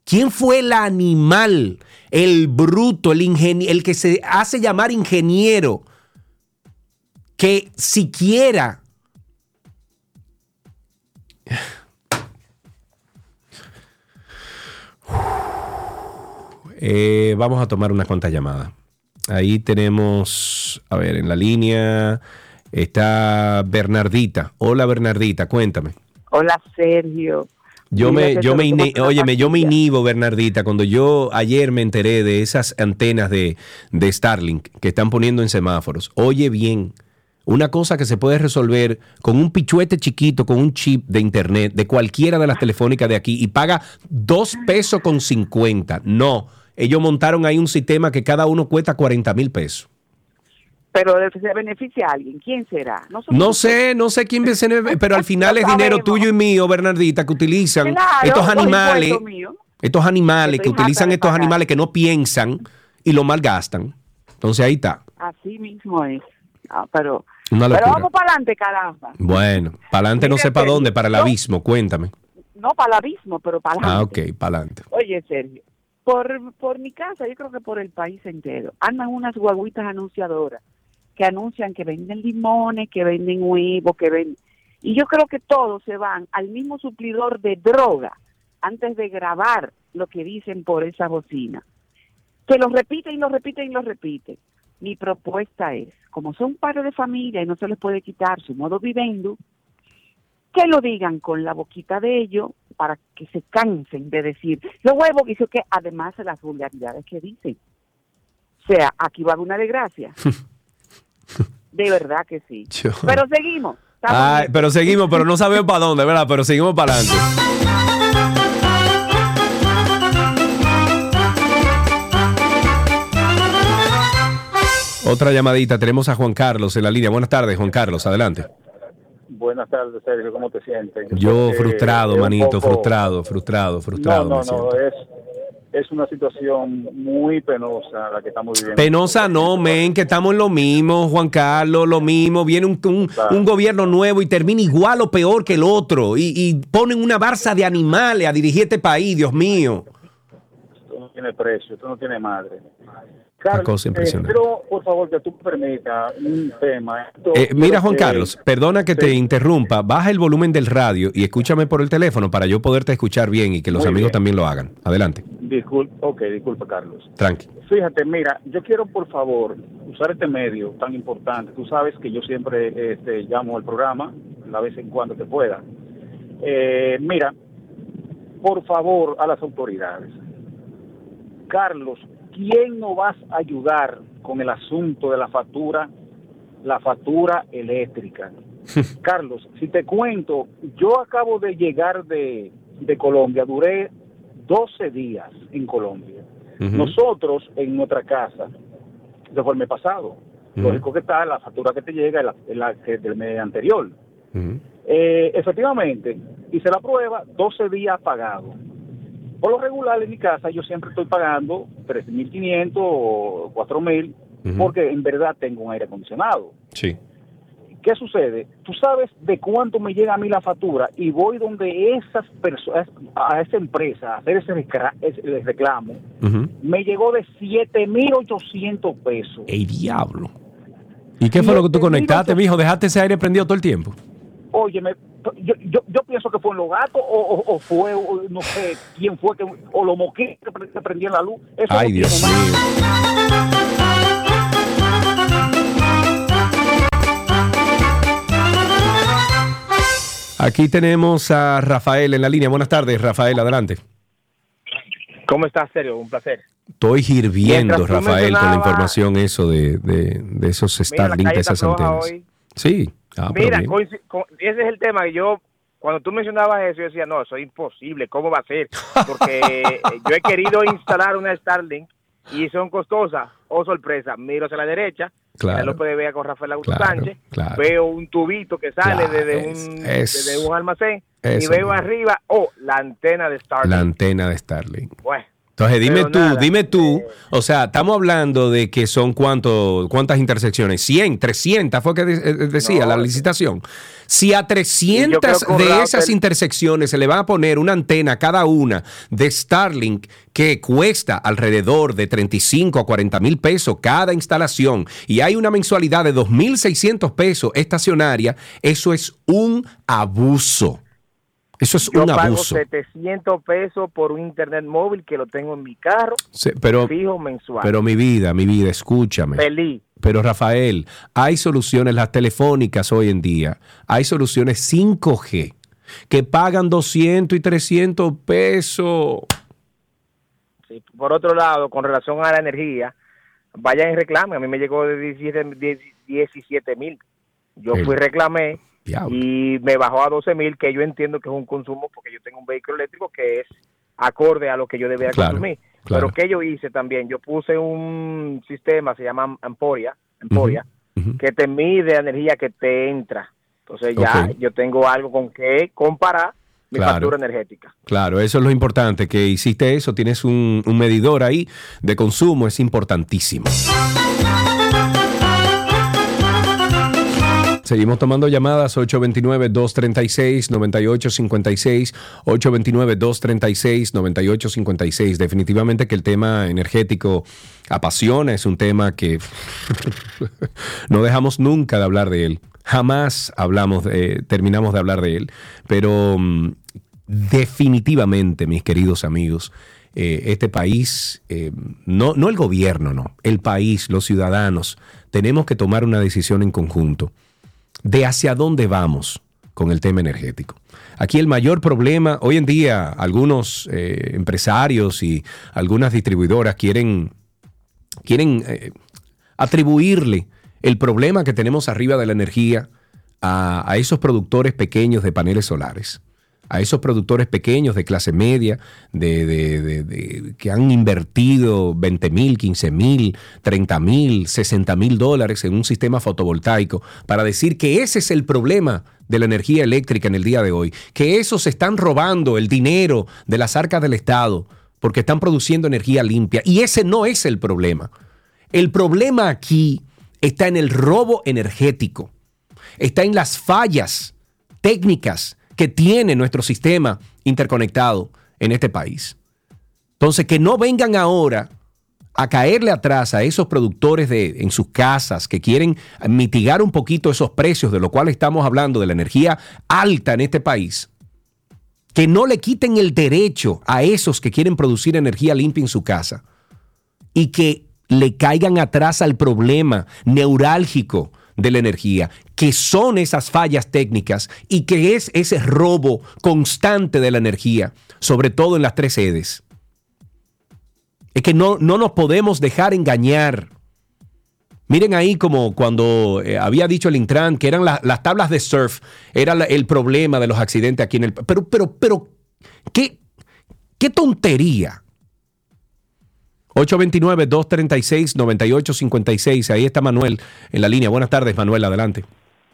¿Quién fue el animal, el bruto, el, el que se hace llamar ingeniero, que siquiera [SIGHS] Eh, vamos a tomar unas cuantas llamadas. Ahí tenemos, a ver, en la línea está Bernardita. Hola Bernardita, cuéntame. Hola Sergio. Yo me, yo me, óyeme, yo me inhibo, Bernardita, cuando yo ayer me enteré de esas antenas de, de Starlink que están poniendo en semáforos. Oye bien, una cosa que se puede resolver con un pichuete chiquito, con un chip de internet de cualquiera de las telefónicas de aquí y paga dos pesos con 50. No, ellos montaron ahí un sistema que cada uno cuesta 40 mil pesos. Pero se beneficia a alguien. ¿Quién será? No, sé, no sé quién se [LAUGHS] pero al final es dinero tuyo y mío, Bernardita, que utilizan Claro, estos animales. Estos animales que utilizan estos animales que no piensan y lo malgastan. Entonces ahí está. Así mismo es. Ah, pero pero vamos para adelante, caramba. Bueno, para adelante no sé para dónde, para el abismo, cuéntame. No para el abismo, pero para Ah, adelante. ok, para adelante. Oye, Sergio, por, por mi casa, yo creo que por el país entero, andan unas guaguitas anunciadoras que anuncian que venden limones, que venden huevos, que venden... Y yo creo que todos se van al mismo suplidor de droga antes de grabar lo que dicen por esa bocina. Que lo repiten y lo repiten y lo repiten. Mi propuesta es, como son padres de familia y no se les puede quitar su modo vivendo, que lo digan con la boquita de ellos para que se cansen de decir huevos que hizo que además de las vulgaridades que dicen. O sea, aquí va una desgracia. [LAUGHS] De verdad que sí. Yo- Pero seguimos. Ay, pero seguimos, pero no sabemos para dónde, ¿verdad? Pero seguimos para adelante. Otra llamadita, tenemos a Juan Carlos en la línea. Buenas tardes, Juan Carlos, adelante. Buenas tardes, Sergio. ¿Cómo te sientes? Yo frustrado, manito, poco- frustrado, frustrado, frustrado. No, no, no. Es, es una situación muy penosa la que estamos viviendo. Penosa no, men, que estamos en lo mismo, Juan Carlos, lo mismo. Viene un, un- un gobierno nuevo y termina igual o peor que el otro. Y, y ponen una barza de animales a dirigir este país, Dios mío. Esto no tiene precio, esto no tiene madre. Cosa eh, impresionante. quiero, por favor, que tú me permitas un tema. Esto- Eh, mira, Juan que- Carlos, perdona que te interrumpa. Baja el volumen del radio y escúchame por el teléfono para yo poderte escuchar bien y que los Muy amigos bien. también lo hagan. Adelante, Disculpa, ok, disculpa, Carlos. tranqui. Fíjate, mira, yo quiero por favor usar este medio tan importante. Tú sabes que yo siempre este, llamo al programa, la vez en cuando que pueda. Eh, mira, por favor a las autoridades. Carlos, ¿quién nos vas a ayudar con el asunto de la factura, la factura eléctrica? [LAUGHS] Carlos, si te cuento, yo acabo de llegar de, de Colombia, duré 12 días en Colombia. Nosotros en nuestra casa, el mes pasado, Ujú. lógico que está la factura que te llega es la, es la que del mes anterior. Eh, efectivamente, hice la prueba, 12 días pagado. Por lo regular en mi casa yo siempre estoy pagando 3.500 o 4.000 Ujú. porque en verdad tengo un aire acondicionado. Sí. ¿Qué sucede? Tú sabes de cuánto me llega a mí la factura y voy donde esas personas, a esa empresa, a hacer ese, reclamo, me llegó de 7.800 pesos. ¡Ey, diablo! ¿Y qué fue lo que tú conectaste, mijo? ¿Dejaste ese aire prendido todo el tiempo? Óyeme, yo, yo, yo pienso que fue en los gatos o, o- o fue, o no sé quién fue, que, o los mosquitos que pre- que prendían la luz. Eso Ay, no Dios mío. Aquí tenemos a Rafael en la línea. Buenas tardes, Rafael, adelante. ¿Cómo estás, Sergio? Un placer. Estoy hirviendo, Rafael, con la información eso de, de, de esos Starlink, de esas antenas. hoy. Sí. Ah, Mira, ese es el tema que yo, cuando tú mencionabas eso, yo decía, no, eso es imposible, ¿cómo va a ser? Porque [LAUGHS] eh, yo he querido instalar una Starlink y son costosas. Oh, sorpresa, miro hacia la derecha, Claro. ya lo puede ver con Rafael Augusto Claro, Sánchez, claro. veo un tubito que sale desde, es- un, es- desde un almacén y veo arriba, oh, la antena de Starlink. La antena de Starlink. Bueno, Entonces, dime Pero tú, nada, dime tú, o sea, estamos hablando de que son cuánto, cuántas intersecciones, 100, 300, fue que de- eh, decía la licitación. Si a 300 creo que un de esas intersecciones se le van a poner una antena cada una de Starlink que cuesta alrededor de 35 a 40 mil pesos cada instalación y hay una mensualidad de 2.600 pesos estacionaria, eso es un abuso. Eso es yo un pago abuso. 700 pesos por un internet móvil que lo tengo en mi carro, Sí, pero, fijo mensual. pero mi vida, mi vida, escúchame. Feliz. Pero Rafael, hay soluciones, las telefónicas hoy en día, hay soluciones 5G que pagan 200 y 300 pesos. Sí, Por otro lado, con relación a la energía, vayan y reclamen. A mí me llegó de 17 mil. Yo El fui reclamé diablo. y me bajó a 12 mil, que yo entiendo que es un consumo porque yo tengo un vehículo eléctrico que es acorde a lo que yo debería Claro, consumir. claro. Pero que yo hice también, yo puse un sistema, se llama Emporia, Emporia que te mide la energía que te entra. Entonces ya yo tengo algo con que comparar mi Claro. factura energética. Claro, eso es lo importante, que hiciste eso, tienes un, un medidor ahí de consumo, es importantísimo. Seguimos tomando llamadas 829-236-9856, 829-236-9856. Definitivamente que el tema energético apasiona, es un tema que [LAUGHS] no dejamos nunca de hablar de él. Jamás hablamos de- terminamos de hablar de él. Pero mm, definitivamente, mis queridos amigos, eh, este país, eh, no, no el gobierno, no, el país, los ciudadanos, tenemos que tomar una decisión en conjunto de hacia dónde vamos con el tema energético. Aquí el mayor problema, hoy en día algunos eh, empresarios y algunas distribuidoras quieren, quieren eh, atribuirle el problema que tenemos arriba de la energía a, a esos productores pequeños de paneles solares, a esos productores pequeños de clase media, de, que han invertido 20 mil, 15 mil, 30 mil, 60 mil dólares en un sistema fotovoltaico, para decir que ese es el problema de la energía eléctrica en el día de hoy, que esos están robando el dinero de las arcas del Estado porque están produciendo energía limpia. Y ese no es el problema. El problema aquí está en el robo energético, está en las fallas técnicas que tiene nuestro sistema interconectado en este país. Entonces, que no vengan ahora a caerle atrás a esos productores de, en sus casas que quieren mitigar un poquito esos precios de lo cual estamos hablando, de la energía alta en este país, que no le quiten el derecho a esos que quieren producir energía limpia en su casa y que le caigan atrás al problema neurálgico de la energía, que son esas fallas técnicas y que es ese robo constante de la energía, sobre todo en las tres sedes. Es que no, no nos podemos dejar engañar. Miren ahí como cuando eh, había dicho el Intran que eran la- las tablas de surf, era el problema de los accidentes aquí en el... Pero, pero, pero, ¿qué, qué tontería? 829-236-9856. Ahí está Manuel en la línea. Buenas tardes, Manuel. Adelante.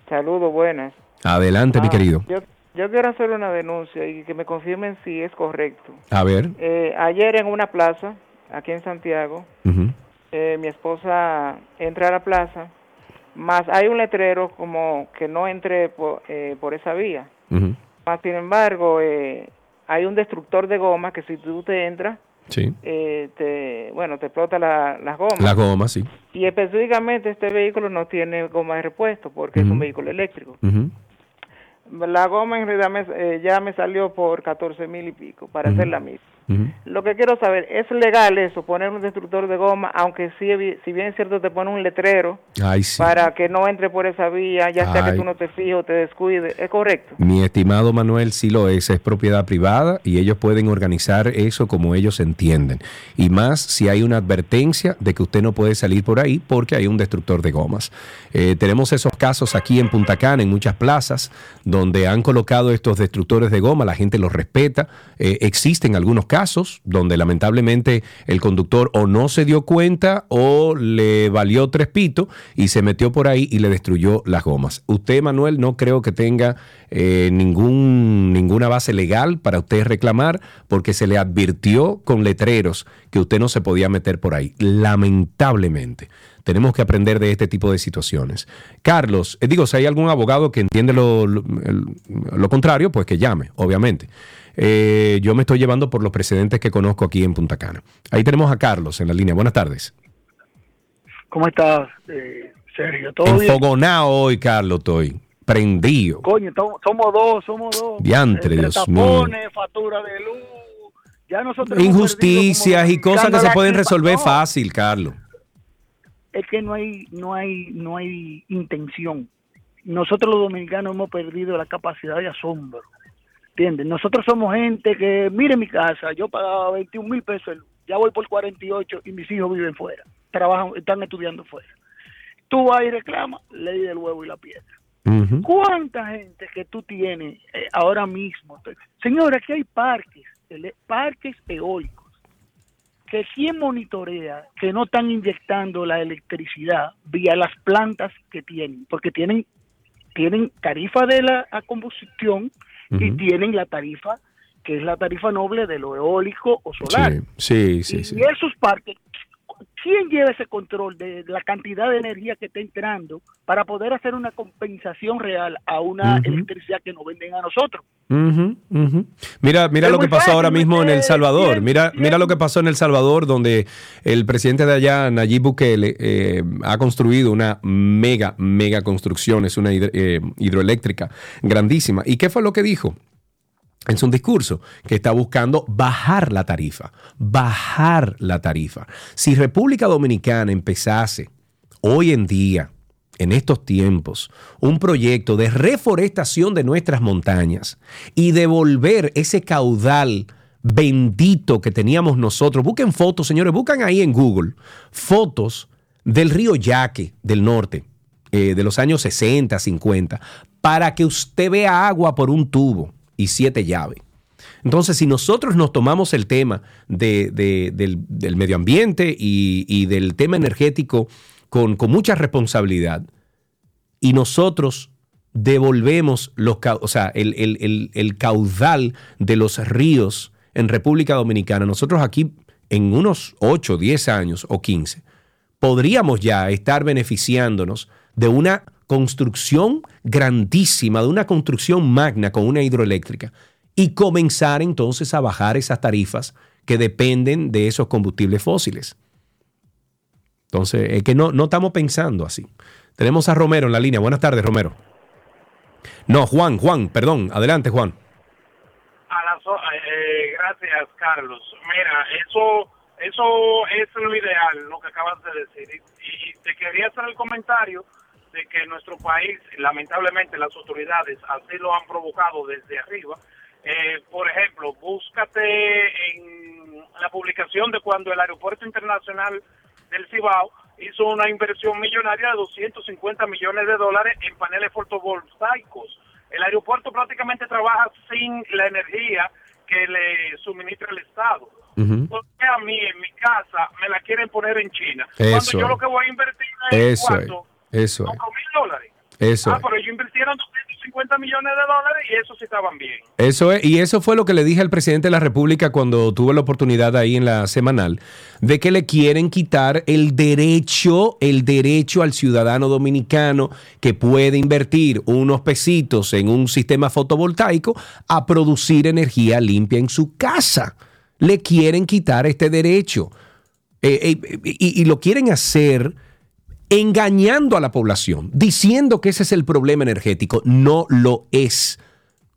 Saludos, buenas. Adelante, mi Ah, querido. Yo, yo quiero hacer una denuncia y que me confirmen si es correcto. A ver. Eh, ayer en una plaza, aquí en Santiago, eh, mi esposa entra a la plaza, más hay un letrero como que no entre por, eh, por esa vía. Más sin embargo, eh, hay un destructor de goma que si tú te entras, Sí. eh, te, bueno, te explota la- las gomas. La goma, sí. Y específicamente este vehículo no tiene goma de repuesto porque es un vehículo eléctrico. La goma en realidad me- eh, ya me salió por 14 mil y pico para Ujú. hacer la misma. Lo que quiero saber, ¿es legal eso, poner un destructor de goma, aunque sí, si bien es cierto te pone un letrero Ay, sí. para que no entre por esa vía, ya sea Ay. que tú no te fijes o te descuides? ¿Es correcto? Mi estimado Manuel, sí lo es, es propiedad privada y ellos pueden organizar eso como ellos entienden. Y más si hay una advertencia de que usted no puede salir por ahí porque hay un destructor de gomas. Eh, tenemos esos casos aquí en Punta Cana, en muchas plazas, donde han colocado estos destructores de goma, la gente los respeta. Eh, existen algunos casos donde lamentablemente el conductor o no se dio cuenta o le valió tres pitos y se metió por ahí y le destruyó las gomas. Usted, Manuel, no creo que tenga eh, ningún, ninguna base legal para usted reclamar porque se le advirtió con letreros que usted no se podía meter por ahí. Lamentablemente. Tenemos que aprender de este tipo de situaciones. Carlos, eh, digo, si hay algún abogado que entiende lo, lo contrario, pues que llame, obviamente. Eh, yo me estoy llevando por los precedentes que conozco aquí en Punta Cana. Ahí tenemos a Carlos en la línea. Buenas tardes. ¿Cómo estás, eh, Sergio? ¿Todo bien? Enfogonado hoy, Carlos, estoy. Prendido. Coño, somos dos, somos dos. Diantre, Entre Dios mío. factura de luz. Ya nosotros Injusticias perdido y cosas que se pueden resolver. No, fácil, Carlos. Es que no hay, no hay, no hay intención. Nosotros los dominicanos hemos perdido la capacidad de asombro. ¿Entiendes? Nosotros somos gente que, mire mi casa, yo pagaba 21 mil pesos, ya voy por 48 y mis hijos viven fuera, trabajan, están estudiando fuera. Tú vas y reclamas, ley del huevo y la piedra. ¿Cuánta gente que tú tienes eh, ahora mismo? Señora, aquí hay parques, ele- parques eólicos, que quién monitorea que no están inyectando la electricidad vía las plantas que tienen, porque tienen tienen tarifa de la y tienen la tarifa que es la tarifa noble de lo eólico o solar. Sí, sí, sí. y, sí. y esos parques, ¿quién lleva ese control de la cantidad de energía que está entrando para poder hacer una compensación real a una electricidad que nos venden a nosotros? Mira, mira Es lo que pasó fácil, ahora mismo en El Salvador. bien, Mira, mira lo que pasó en El Salvador, donde el presidente de allá, Nayib Bukele, eh, ha construido una mega, mega construcción, es una hidro- eh, hidroeléctrica grandísima. ¿Y qué fue lo que dijo? En su discurso, que está buscando bajar la tarifa, bajar la tarifa. Si República Dominicana empezase hoy en día, en estos tiempos, un proyecto de reforestación de nuestras montañas y devolver ese caudal bendito que teníamos nosotros, busquen fotos, señores, buscan ahí en Google fotos del río Yaque del norte, eh, de los años 60, 50, para que usted vea agua por un tubo y siete llaves. Entonces, si nosotros nos tomamos el tema de- de- del, medio ambiente y, del tema energético con, con mucha responsabilidad, y nosotros devolvemos los, o sea, el, el- el- el caudal de los ríos en República Dominicana, nosotros aquí en unos 8, 10 años o 15, podríamos ya estar beneficiándonos de una construcción grandísima, de una construcción magna con una hidroeléctrica y comenzar entonces a bajar esas tarifas que dependen de esos combustibles fósiles. Entonces, es que no, no estamos pensando así. Tenemos a Romero en la línea. Buenas tardes, Romero. No, Juan, Juan, perdón. Adelante, Juan. A eh, gracias, Carlos. Mira, eso eso es lo ideal, lo que acabas de decir. Y, y te quería hacer el comentario de que nuestro país, lamentablemente, las autoridades así lo han provocado desde arriba. Eh, por ejemplo, búscate en la publicación de cuando el Aeropuerto Internacional del Cibao hizo una inversión millonaria de 250 millones de dólares en paneles fotovoltaicos. El aeropuerto prácticamente trabaja sin la energía que le suministra el Estado. Porque a mí en mi casa me la quieren poner en China. Cuando yo lo que voy a invertir es Eso es. Eso es. 5 mil dólares. Eso ah, es. pero ellos invirtieron 250 millones de dólares y eso sí estaban bien. Eso es, y eso fue lo que le dije al presidente de la República cuando tuve la oportunidad ahí en la semanal, de que le quieren quitar el derecho, el derecho al ciudadano dominicano que puede invertir unos pesitos en un sistema fotovoltaico a producir energía limpia en su casa. Le quieren quitar este derecho. Eh, eh, y, y lo quieren hacer engañando a la población, diciendo que ese es el problema energético. No lo es.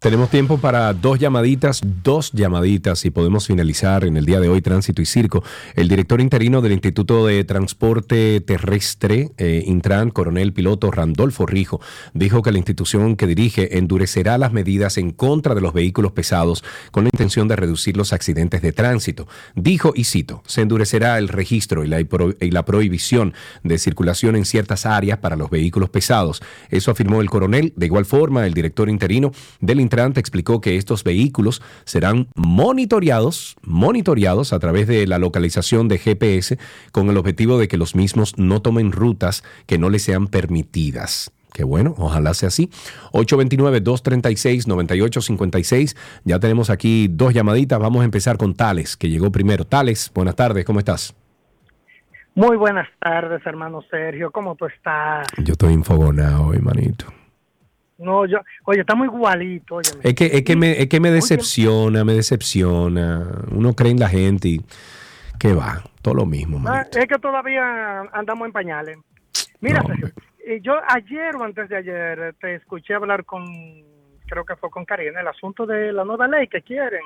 Tenemos tiempo para dos llamaditas, dos llamaditas y podemos finalizar en el día de hoy Tránsito y Circo. El director interino del Instituto de Transporte Terrestre, eh, Intran, coronel piloto Randolfo Rijo, dijo que la institución que dirige endurecerá las medidas en contra de los vehículos pesados con la intención de reducir los accidentes de tránsito. Dijo, y cito, se endurecerá el registro y la, y la prohibición de circulación en ciertas áreas para los vehículos pesados. Eso afirmó el coronel. De igual forma, el director interino del Intran explicó que estos vehículos serán monitoreados, monitoreados a través de la localización de GPS con el objetivo de que los mismos no tomen rutas que no les sean permitidas. Qué bueno, ojalá sea así. 829-236-9856. Ya tenemos aquí dos llamaditas. Vamos a empezar con Tales, que llegó primero. Tales, buenas tardes, ¿cómo estás? Muy buenas tardes, hermano Sergio. ¿Cómo tú estás? Yo estoy infogonado hoy, manito. No, yo, oye, estamos igualito, óyeme. Es que, es que, me, es que me decepciona, me decepciona. Uno cree en la gente y que va, todo lo mismo. Ah, es que todavía andamos en pañales. Mira, Sergio, eh, yo ayer o antes de ayer eh, te escuché hablar con, creo que fue con Karina, el asunto de la nueva ley que quieren.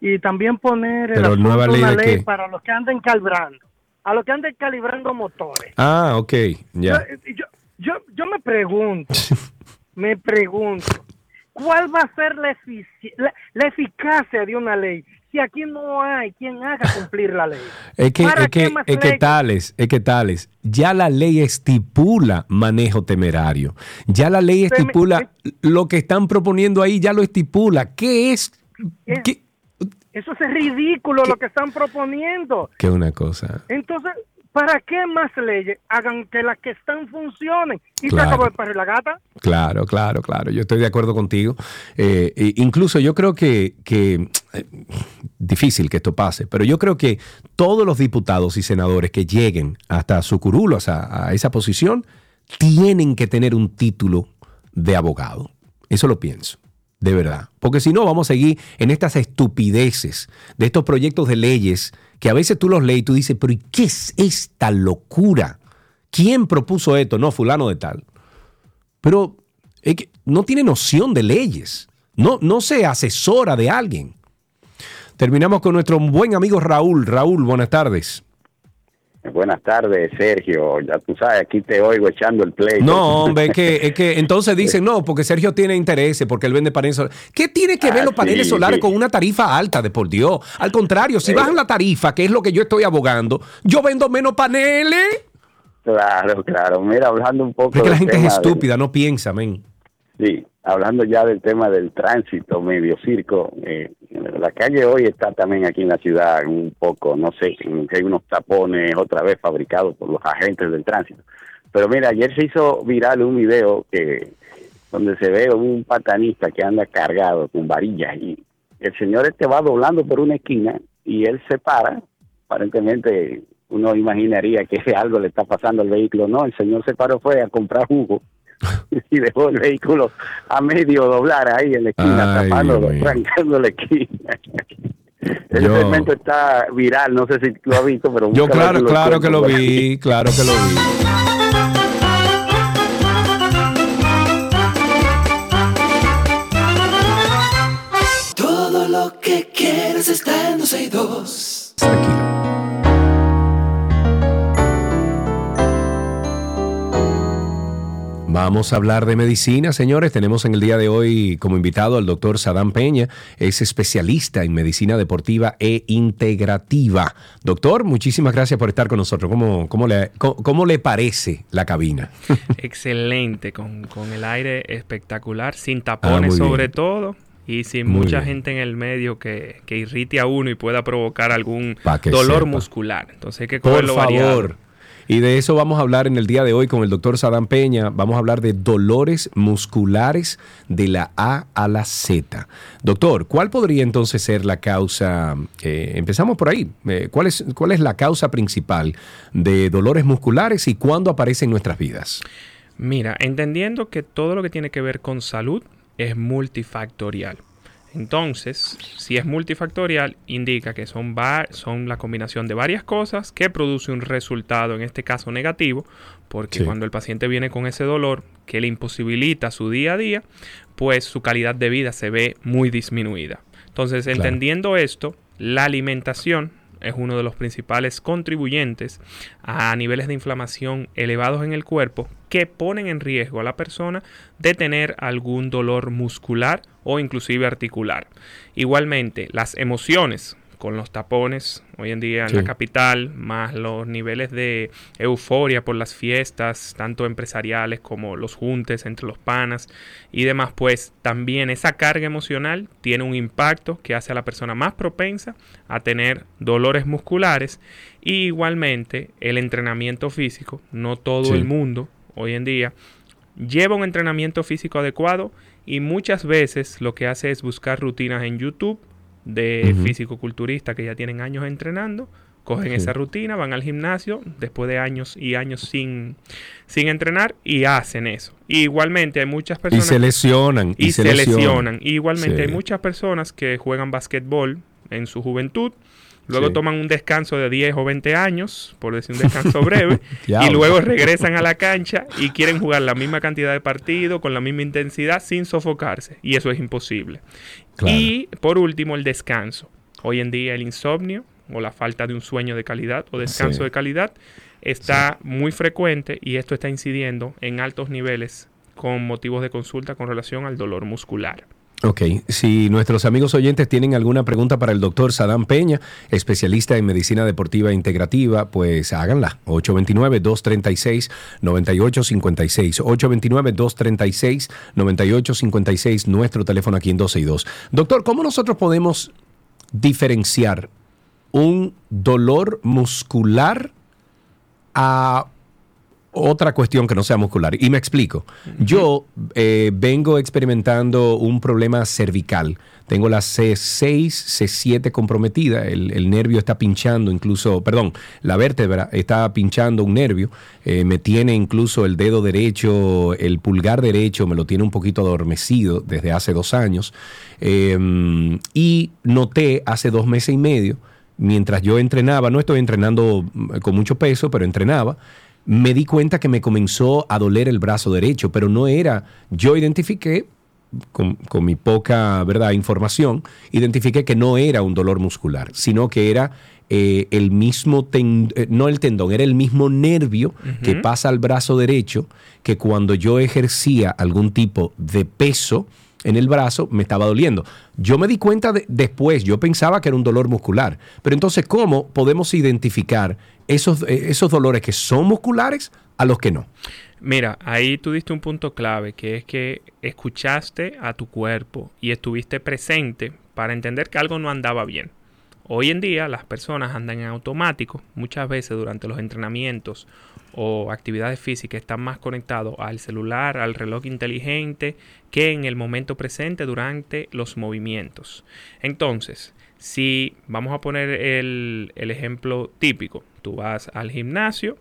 Y también poner el asunto nueva ley una de ley qué? para los que anden calibrando, a los que anden calibrando motores. Ah, ok, ya. Yo, yo, yo, yo me pregunto, [LAUGHS] me pregunto, ¿cuál va a ser la, efici- la, la eficacia de una ley si aquí no hay quien haga cumplir la ley? [LAUGHS] Es que, ¿Para es que, es que tales, es que tales. Ya la ley estipula manejo temerario. Ya la ley me- estipula lo que están proponiendo ahí, ya lo estipula. ¿Qué es? Es- ¿Qué? Eso es ridículo lo que están proponiendo. Que una cosa. Entonces, ¿para qué más leyes hagan que las que están funcionen? Y Claro. se acabó el perro y la gata. Claro, claro, claro. Yo estoy de acuerdo contigo. Eh, e incluso yo creo que, que eh, difícil que esto pase, pero yo creo que todos los diputados y senadores que lleguen hasta su curulo, a esa posición, tienen que tener un título de abogado. Eso lo pienso, de verdad. Porque si no, vamos a seguir en estas estupideces de estos proyectos de leyes que a veces tú los lees y tú dices, pero ¿y qué es esta locura? ¿Quién propuso esto? No, fulano de tal pero no tiene noción de leyes, no, no se asesora de alguien. Terminamos con nuestro buen amigo Raúl. Raúl, buenas tardes. Buenas tardes, Sergio. Ya tú sabes, aquí te oigo echando el play. No, hombre, es que, es que entonces dicen, no, porque Sergio tiene intereses, porque él vende paneles solares. ¿Qué tiene que ver Ah, los paneles sí, solares sí. con una tarifa alta, de por Dios? Al contrario, si Eh. bajan la tarifa, que es lo que yo estoy abogando, yo vendo menos paneles. Claro, claro. Mira, hablando un poco Es que la gente es estúpida, no piensa, men. Sí, hablando ya del tema del tránsito medio circo, eh, la calle hoy está también aquí en la ciudad un poco, no sé, hay unos tapones otra vez fabricados por los agentes del tránsito. Pero mira, ayer se hizo viral un video que donde se ve un patanista que anda cargado con varillas y el señor este va doblando por una esquina y él se para, aparentemente uno imaginaría que [LAUGHS] algo le está pasando al vehículo, no, el señor se paró fue a comprar jugo [LAUGHS] y dejó el vehículo a medio doblar ahí en la esquina, Ay, tapándolo, arrancando la esquina. [LAUGHS] El Yo- segmento está viral, no sé si lo has visto, pero Yo claro, claro que lo vi, claro que lo vi. Todo lo que quieres está en 12 y 2. Vamos a hablar de medicina, señores. Tenemos en el día de hoy como invitado al doctor Sadam Peña. Es especialista en medicina deportiva e integrativa. Doctor, muchísimas gracias por estar con nosotros. ¿Cómo, cómo, le, cómo, cómo le parece la cabina? [LAUGHS] Excelente, con, con el aire espectacular, sin Ah, tapones bien. sobre todo y sin Muy mucha bien. gente en el medio que, que irrite a uno y pueda provocar algún dolor sepa. muscular. Entonces hay que Por cogerlo variado. Y de eso vamos a hablar en el día de hoy con el doctor Sadam Peña. Vamos a hablar de dolores musculares de la A a la Z. Doctor, ¿cuál podría entonces ser la causa? eh, empezamos por ahí. Eh, ¿cuál, es, ¿Cuál es la causa principal de dolores musculares y cuándo aparece en nuestras vidas? Mira, entendiendo que todo lo que tiene que ver con salud es multifactorial. Entonces, si es multifactorial, indica que son, son la combinación de varias cosas que produce un resultado, en este caso negativo, porque Sí. cuando el paciente viene con ese dolor que le imposibilita su día a día, pues su calidad de vida se ve muy disminuida. Entonces, Claro. entendiendo esto, la alimentación es uno de los principales contribuyentes a niveles de inflamación elevados en el cuerpo que ponen en riesgo a la persona de tener algún dolor muscular o inclusive articular. Igualmente, las emociones con los tapones hoy en día en Sí. la capital, más los niveles de euforia por las fiestas, tanto empresariales como los juntes entre los panas y demás, pues también esa carga emocional tiene un impacto que hace a la persona más propensa a tener dolores musculares y igualmente el entrenamiento físico, no todo Sí. el mundo hoy en día lleva un entrenamiento físico adecuado y muchas veces lo que hace es buscar rutinas en YouTube de Ujú. fisicoculturistas que ya tienen años entrenando, cogen Sí. esa rutina, van al gimnasio después de años y años sin, sin entrenar y hacen eso. Y igualmente hay muchas Y personas se lesionan. y, se, lesionan. Y igualmente Sí. hay muchas personas que juegan basquetbol en su juventud, luego Sí. toman un descanso de 10 o 20 años, por decir un descanso breve, [LAUGHS] y luego regresan a la cancha y quieren jugar la misma cantidad de partidos con la misma intensidad sin sofocarse. Y eso es imposible. Claro. Y por último, el descanso. Hoy en día el insomnio o la falta de un sueño de calidad o descanso Sí. de calidad está muy frecuente y esto está incidiendo en altos niveles con motivos de consulta con relación al dolor muscular. Ok, si nuestros amigos oyentes tienen alguna pregunta para el doctor Sadam Peña, especialista en medicina deportiva integrativa, pues háganla. 829-236-9856. 829-236-9856, nuestro teléfono aquí en 12 y 2. Doctor, ¿cómo nosotros podemos diferenciar un dolor muscular a otra cuestión que no sea muscular. Y me explico. Yo eh, vengo experimentando un problema cervical. Tengo la C6, C7 comprometida. El, nervio está pinchando, incluso, perdón, la vértebra está pinchando un nervio. Eh, me tiene incluso el dedo derecho, el pulgar derecho, me lo tiene un poquito adormecido desde hace dos años. Eh, y noté hace dos meses y medio, mientras yo entrenaba, no estoy entrenando mm, con mucho peso, pero entrenaba me di cuenta que me comenzó a doler el brazo derecho, pero no era, yo identifiqué, con, con mi poca ¿verdad? información, identifiqué que no era un dolor muscular, sino que era eh, el mismo, ten- eh, no el tendón, era el mismo nervio que pasa al brazo derecho, que cuando yo ejercía algún tipo de peso en el brazo me estaba doliendo. Yo me di cuenta de- después, yo pensaba que era un dolor muscular, pero entonces, ¿cómo podemos identificar esos, eh, esos dolores que son musculares a los que no? Mira, ahí tú diste un punto clave, que es que escuchaste a tu cuerpo y estuviste presente para entender que algo no andaba bien. Hoy en día las personas andan en automático, muchas veces durante los entrenamientos o actividades físicas están más conectados al celular, al reloj inteligente, que en el momento presente durante los movimientos. Entonces, si vamos a poner el, ejemplo típico, tú vas al gimnasio,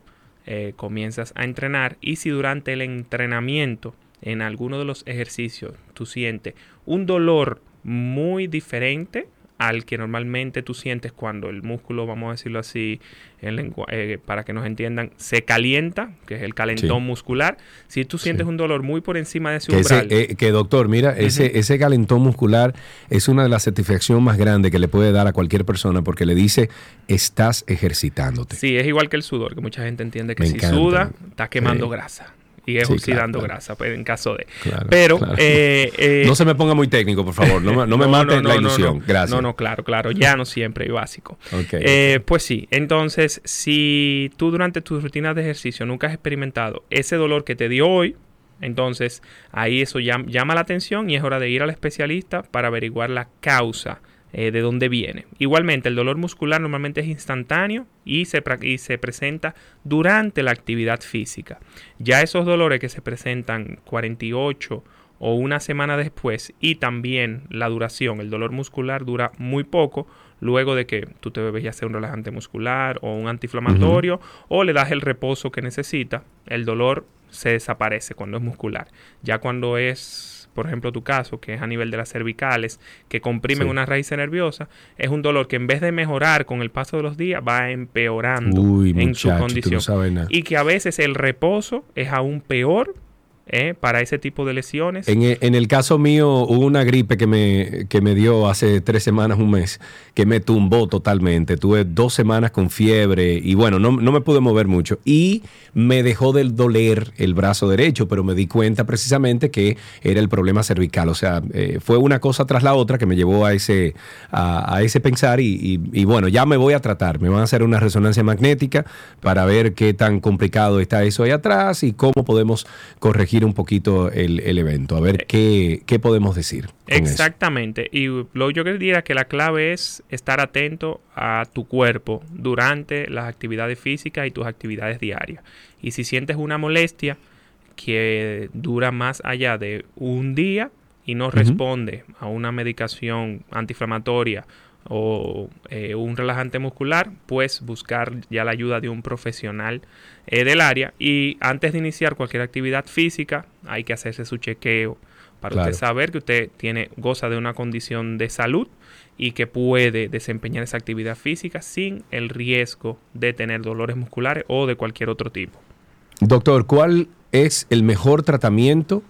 eh, comienzas a entrenar y si durante el entrenamiento en alguno de los ejercicios tú sientes un dolor muy diferente al que normalmente tú sientes cuando el músculo, vamos a decirlo así, en lengua- eh, para que nos entiendan, se calienta, que es el calentón Sí. muscular. Si tú sientes un dolor muy por encima de ese Que, ese, eh, que, doctor, mira, ese, ese calentón muscular es una de las satisfacciones más grandes que le puede dar a cualquier persona porque le dice, estás ejercitándote. Sí, es igual que el sudor, que mucha gente entiende que Me si encanta. suda, está quemando Sí. grasa. Y es Sí, oxidando claro, grasa, pues, en caso de. Claro, Pero, eh, eh, no se me ponga muy técnico, por favor. No, me- no me mate la ilusión. no. Gracias. No, no, claro, claro. Ya no siempre y básico. Eh, pues sí, entonces, si tú durante tus rutinas de ejercicio nunca has experimentado ese dolor que te dio hoy, entonces ahí eso llam- llama la atención y es hora de ir al especialista para averiguar la causa eh, de dónde viene. Igualmente, el dolor muscular normalmente es instantáneo y se, y se presenta durante la actividad física. Ya esos dolores que se presentan 48 o una semana después y también la duración, el dolor muscular dura muy poco luego de que tú te bebes ya sea un relajante muscular o un antiinflamatorio o le das el reposo que necesita, el dolor se desaparece cuando es muscular. Ya cuando es, por ejemplo, tu caso, que es a nivel de las cervicales, que comprimen Sí. una raíz nerviosa, es un dolor que en vez de mejorar con el paso de los días, va empeorando Uy, en su muchacho, condición. Y que a veces el reposo es aún peor ¿eh? para ese tipo de lesiones. En, e- en el caso mío hubo una gripe que me, que me dio hace tres semanas, un mes, que me tumbó totalmente. Tuve dos semanas con fiebre y bueno, no, no me pude mover mucho. Y me dejó del doler el brazo derecho, pero me di cuenta precisamente que era el problema cervical. O sea, eh, fue una cosa tras la otra que me llevó a ese, a, a ese pensar y, y- y bueno, ya me voy a tratar. Me van a hacer una resonancia magnética para ver qué tan complicado está eso ahí atrás y cómo podemos corregir un poquito el, el evento. A ver qué, qué podemos decir. eso. Exactamente. Y lo yo que diría que la clave es estar atento a tu cuerpo durante las actividades físicas y tus actividades diarias. Y si sientes una molestia que dura más allá de un día y no responde a una medicación antiinflamatoria o eh, un relajante muscular, pues buscar ya la ayuda de un profesional eh, del área. Y antes de iniciar cualquier actividad física, hay que hacerse su chequeo para Claro. usted saber que usted tiene, goza de una condición de salud y que puede desempeñar esa actividad física sin el riesgo de tener dolores musculares o de cualquier otro tipo. Doctor, ¿cuál es el mejor tratamiento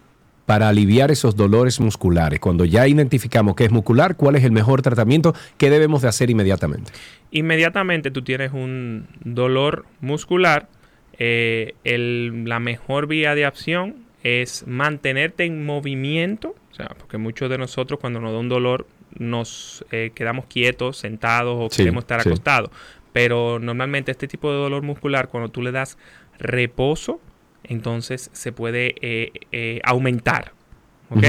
para aliviar esos dolores musculares? Cuando ya identificamos que es muscular, ¿cuál es el mejor tratamiento que debemos de hacer inmediatamente? Inmediatamente tú tienes un dolor muscular, eh, el- la mejor vía de acción es mantenerte en movimiento, o sea, porque muchos de nosotros cuando nos da un dolor nos eh, quedamos quietos, sentados o Sí, queremos estar sí. acostados. Pero normalmente este tipo de dolor muscular, cuando tú le das reposo, entonces se puede eh, eh, aumentar. ¿Ok?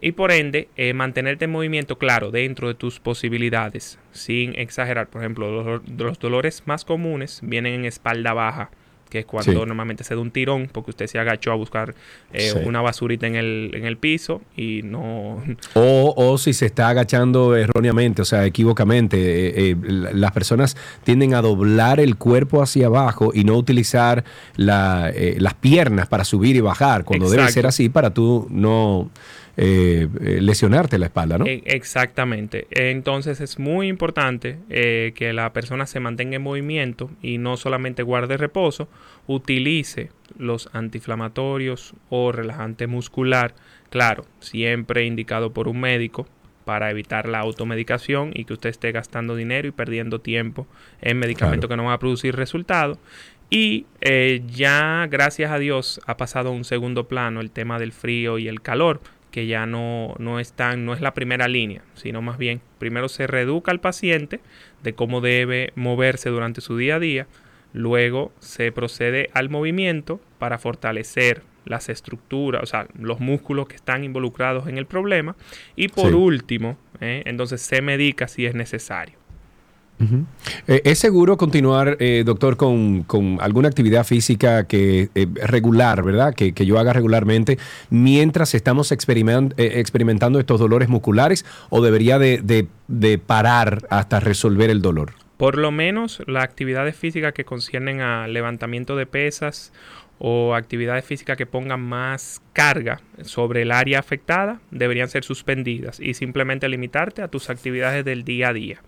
Y por ende, eh, mantenerte en movimiento, claro, dentro de tus posibilidades, sin exagerar. Por ejemplo, los, los dolores más comunes vienen en espalda baja, que es cuando Sí. normalmente se da un tirón porque usted se agachó a buscar eh, Sí. una basurita en el, en el piso y no... O, o si se está agachando erróneamente, o sea, equivocamente. eh, eh, la- las personas tienden a doblar el cuerpo hacia abajo y no utilizar la, las piernas para subir y bajar, cuando debe ser así para tú no eh, eh, lesionarte la espalda, ¿no? E- Exactamente. Entonces es muy importante eh, que la persona se mantenga en movimiento y no solamente guarde reposo, utilice los antiinflamatorios o relajante muscular, claro, siempre indicado por un médico para evitar la automedicación y que usted esté gastando dinero y perdiendo tiempo en medicamentos que no van a producir resultados. Y eh, ya, gracias a Dios, ha pasado a un segundo plano el tema del frío y el calor, que ya no, no, están, no es la primera línea, sino más bien primero se reeduca al paciente de cómo debe moverse durante su día a día, luego se procede al movimiento para fortalecer las estructuras, o sea, los músculos que están involucrados en el problema, y por Sí. último, eh, entonces se medica si es necesario. Eh, ¿Es seguro continuar, eh, doctor, con, alguna actividad física que eh, regular, verdad? Que, yo haga regularmente mientras estamos eh, experimentando estos dolores musculares o debería de, de- de parar hasta resolver el dolor? Por lo menos las actividades físicas que conciernen a levantamiento de pesas o actividades físicas que pongan más carga sobre el área afectada deberían ser suspendidas y simplemente limitarte a tus actividades del día a día.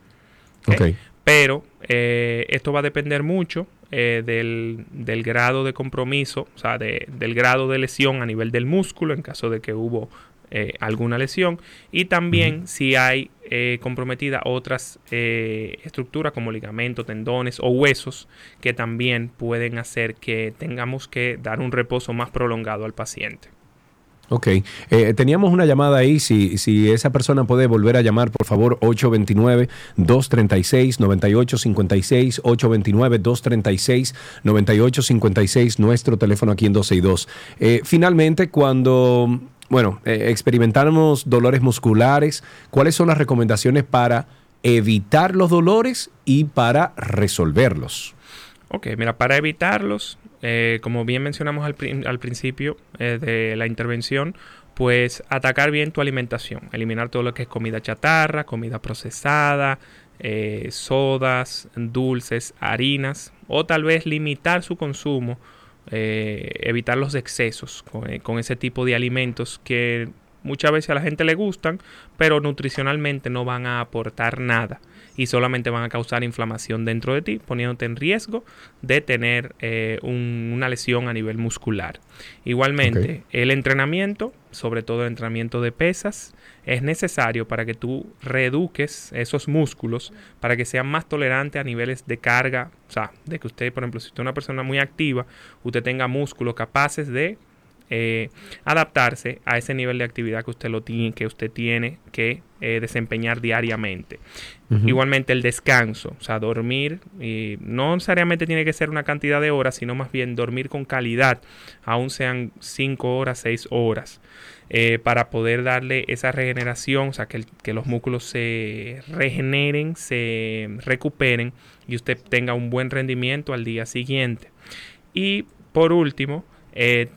Ok. Pero eh, esto va a depender mucho eh, del, del grado de compromiso, o sea, de- del grado de lesión a nivel del músculo en caso de que hubo eh, alguna lesión y también si hay eh, comprometida otras eh, estructuras como ligamentos, tendones o huesos que también pueden hacer que tengamos que dar un reposo más prolongado al paciente. Ok. Eh, teníamos una llamada ahí. Si, si esa persona puede volver a llamar, por favor, 829-236-9856. 829-236-9856. Nuestro teléfono aquí en 12 y 2. Eh, finalmente, cuando, bueno, eh, experimentamos dolores musculares, ¿cuáles son las recomendaciones para evitar los dolores y para resolverlos? Ok, mira, para evitarlos, eh, como bien mencionamos al, prin- al principio eh, de la intervención, pues atacar bien tu alimentación, eliminar todo lo que es comida chatarra, comida procesada, eh, sodas, dulces, harinas, o tal vez limitar su consumo, evitar los excesos con ese tipo de alimentos que muchas veces a la gente le gustan, pero nutricionalmente no van a aportar nada y solamente van a causar inflamación dentro de ti, poniéndote en riesgo de tener eh, un- una lesión a nivel muscular. Igualmente, el entrenamiento, sobre todo el entrenamiento de pesas, es necesario para que tú reeduques esos músculos para que sean más tolerantes a niveles de carga, o sea, de que usted, por ejemplo, si usted es una persona muy activa, usted tenga músculos capaces de eh, adaptarse a ese nivel de actividad que usted lo tiene, que usted tiene que eh, desempeñar diariamente. Igualmente el descanso, o sea, dormir, y no necesariamente tiene que ser una cantidad de horas, sino más bien dormir con calidad, aun sean 5 horas, 6 horas, eh, para poder darle esa regeneración, o sea, que, el- que los músculos se regeneren, se recuperen y usted tenga un buen rendimiento al día siguiente. Y por último, eh,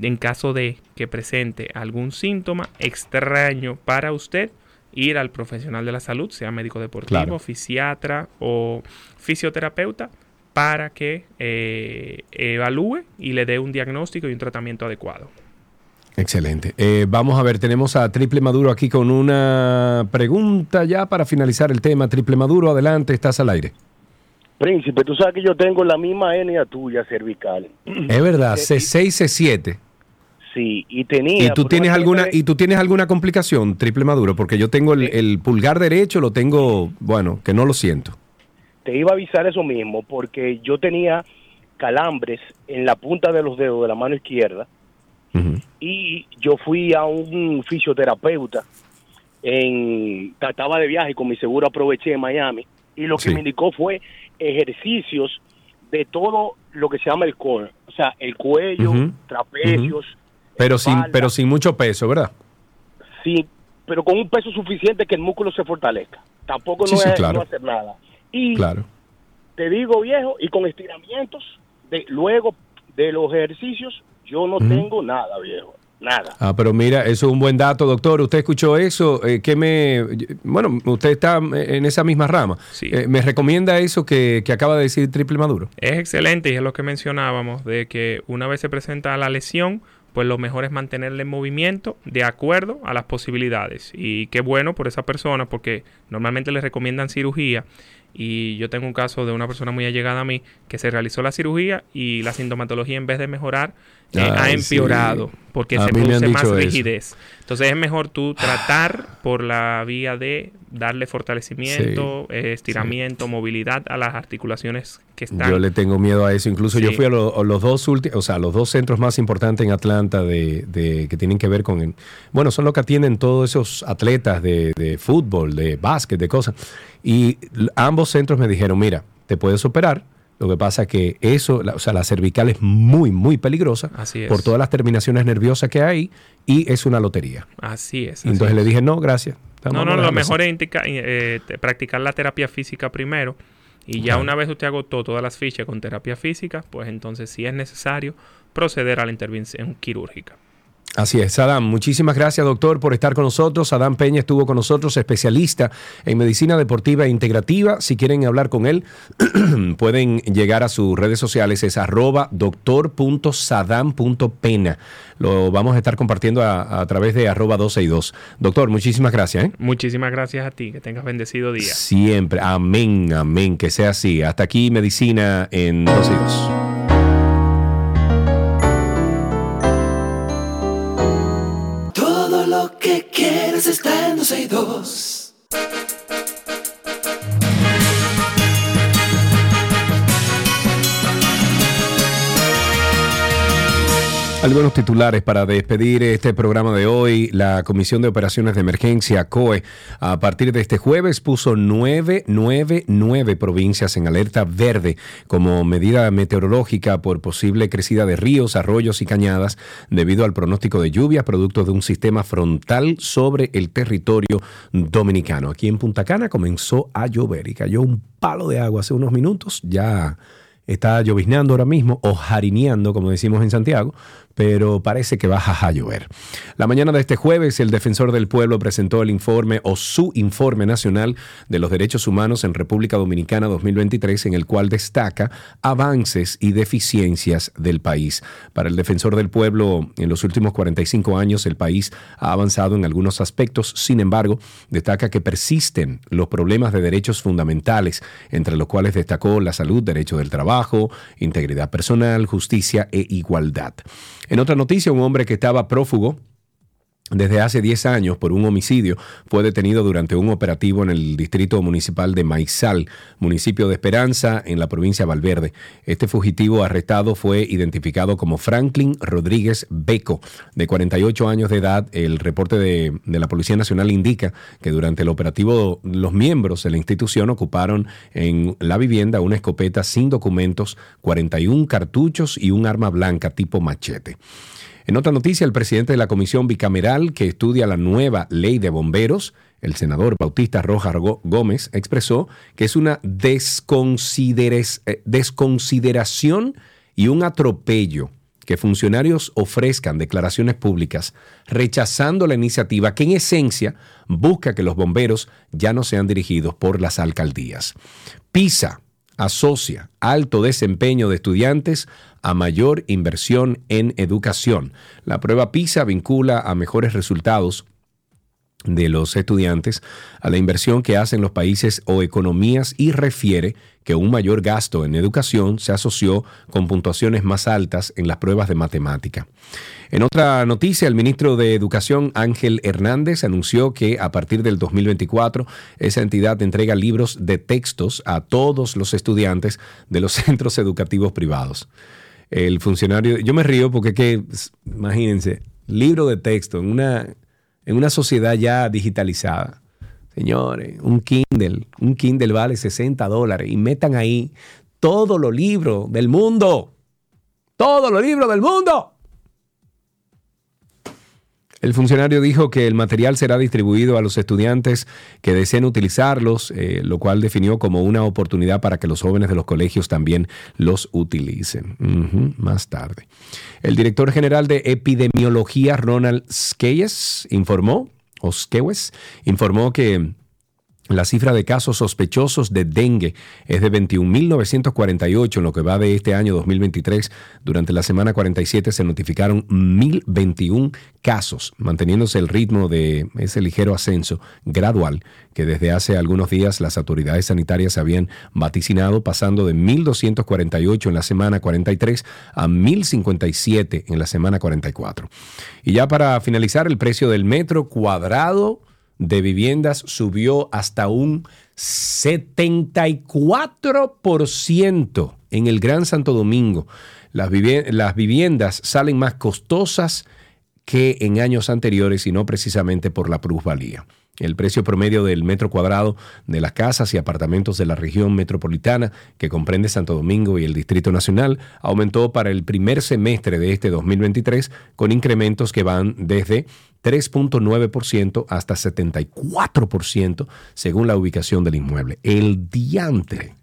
en caso de que presente algún síntoma extraño para usted, ir al profesional de la salud, sea médico deportivo, Claro. fisiatra o fisioterapeuta, para que eh, evalúe y le dé un diagnóstico y un tratamiento adecuado. Excelente. Eh, vamos a ver, tenemos a Triple Maduro aquí con una pregunta ya para finalizar el tema. Triple Maduro, adelante, estás al aire. Príncipe, tú sabes que yo tengo la misma hernia tuya cervical. Es verdad, C6, C7. Sí, y tenía... ¿Y tú tienes alguna y tú tienes alguna complicación, Triple Maduro? Porque yo tengo el, el pulgar derecho, lo tengo, bueno, que no lo siento. Te iba a avisar eso mismo, porque yo tenía calambres en la punta de los dedos de la mano izquierda y yo fui a un fisioterapeuta en estaba de viaje con mi seguro aproveché en Miami y lo que Sí. me indicó fue ejercicios de todo lo que se llama el core, o sea, el cuello, trapecios, Pero sin, pero sin mucho peso, ¿verdad? sí, pero con un peso suficiente que el músculo se fortalezca. Tampoco Sí, no sí, es claro. no hacer nada. Y Claro. te digo, viejo, y con estiramientos de, luego de los ejercicios, yo no tengo nada, viejo. Nada. Ah, pero mira, eso es un buen dato, doctor. Usted escuchó eso. eh, ¿qué me, bueno, usted está en esa misma rama. Eh, ¿Me recomienda eso que, que acaba de decir Triple Maduro? Es excelente y es lo que mencionábamos, de que una vez se presenta la lesión, pues lo mejor es mantenerle en movimiento de acuerdo a las posibilidades. Y qué bueno por esa persona, porque normalmente le recomiendan cirugía. Y yo tengo un caso de una persona muy allegada a mí que se realizó la cirugía y la sintomatología en vez de mejorar eh, ha Ay, empeorado sí. porque A se produce más eso. rigidez. Entonces es mejor tú tratar por la vía de darle fortalecimiento, eh, estiramiento, movilidad a las articulaciones que están. Yo le tengo miedo a eso. Incluso yo Sí. fui a, lo- a los dos últimos, o sea, los dos centros más importantes en Atlanta de, de- que tienen que ver con, el- bueno, son los que atienden todos esos atletas de, de fútbol, de básquet, de cosas. Y ambos centros me dijeron, mira, te puedes operar. Lo que pasa que eso, la- o sea, la cervical es muy, muy peligrosa Así es. por todas las terminaciones nerviosas que hay y es una lotería. Así es. Entonces le es. dije, no, gracias. No, no, lo mejor así". es eh, te- practicar la terapia física primero. Y ya una vez usted agotó todas las fichas con terapia física, pues entonces si es necesario proceder a la intervención quirúrgica. Así es, Sadam. Muchísimas gracias, doctor, por estar con nosotros. Sadam Peña estuvo con nosotros, especialista en medicina deportiva e integrativa. Si quieren hablar con él, [CLEARS THROAT] pueden llegar a sus redes sociales, es arroba doctor.sadam.pena. Lo vamos a estar compartiendo a, a través de arroba 12 y 2. Doctor, muchísimas gracias. ¿eh? Muchísimas gracias a ti, que tengas bendecido día. Siempre, amén, amén, que sea así. Hasta aquí, medicina en 12 y 2. 12 y 2. Algunos titulares para despedir este programa de hoy. La Comisión de Operaciones de Emergencia, COE, a partir de este jueves puso nueve, nueve, nueve provincias en alerta verde como medida meteorológica por posible crecida de ríos, arroyos y cañadas debido al pronóstico de lluvia producto de un sistema frontal sobre el territorio dominicano. Aquí en Punta Cana comenzó a llover y cayó un palo de agua hace unos minutos. Ya Está lloviznando ahora mismo, o jarineando, como decimos en Santiago, pero parece que va a llover. La mañana de este jueves, el defensor del pueblo presentó el informe o su informe nacional de los derechos humanos en República Dominicana 2023, en el cual destaca avances y deficiencias del país. Para el defensor del pueblo, en los últimos 45 años, el país ha avanzado en algunos aspectos, sin embargo, destaca que persisten los problemas de derechos fundamentales, entre los cuales destacó la salud, derecho del trabajo, integridad personal, justicia e igualdad. En otra noticia, un hombre que estaba prófugo desde hace 10 años por un homicidio fue detenido durante un operativo en el distrito municipal de Maizal, municipio de Esperanza, en la provincia de Valverde. Este fugitivo arrestado fue identificado como Franklin Rodríguez Beco, de 48 años de edad. El reporte de, de la Policía Nacional indica que durante el operativo los miembros de la institución ocuparon en la vivienda una escopeta sin documentos, 41 cartuchos y un arma blanca tipo machete. En otra noticia, el presidente de la comisión bicameral que estudia la nueva ley de bomberos, el senador Bautista Rojas Gómez, expresó que es una eh, desconsideración y un atropello que funcionarios ofrezcan declaraciones públicas rechazando la iniciativa que en esencia busca que los bomberos ya no sean dirigidos por las alcaldías. PISA asocia alto desempeño de estudiantes a mayor inversión en educación. La prueba PISA vincula a mejores resultados de los estudiantes a la inversión que hacen los países o economías y refiere que un mayor gasto en educación se asoció con puntuaciones más altas en las pruebas de matemática. En otra noticia, el ministro de Educación Ángel Hernández anunció que a partir del 2024 esa entidad entrega libros de textos a todos los estudiantes de los [LAUGHS] centros educativos privados. El funcionario, yo me río porque que, imagínense, libro de texto en una en una sociedad ya digitalizada. Señores, un Kindle, un Kindle vale 60 dólares y metan ahí todos los libros del mundo. Todos los libros del mundo. El funcionario dijo que el material será distribuido a los estudiantes que deseen utilizarlos, eh, lo cual definió como una oportunidad para que los jóvenes de los colegios también los utilicen. Más tarde. El director general de epidemiología, Ronald Skeyes, informó, o Skewes, informó que la cifra de casos sospechosos de dengue es de 21.948 en lo que va de este año 2023. Durante la semana 47 se notificaron 1.021 casos, manteniéndose el ritmo de ese ligero ascenso gradual que desde hace algunos días las autoridades sanitarias habían vaticinado, pasando de 1.248 en la semana 43 a 1.057 en la semana 44. Y ya para finalizar, el precio del metro cuadrado de viviendas subió hasta un 74% en el Gran Santo Domingo. Las, vivi- las viviendas salen más costosas que en años anteriores y no precisamente por la plusvalía. El precio promedio del metro cuadrado de las casas y apartamentos de la región metropolitana, que comprende Santo Domingo y el Distrito Nacional, aumentó para el primer semestre de este 2023 con incrementos que van desde 3.9% hasta 74% según la ubicación del inmueble. El diantre.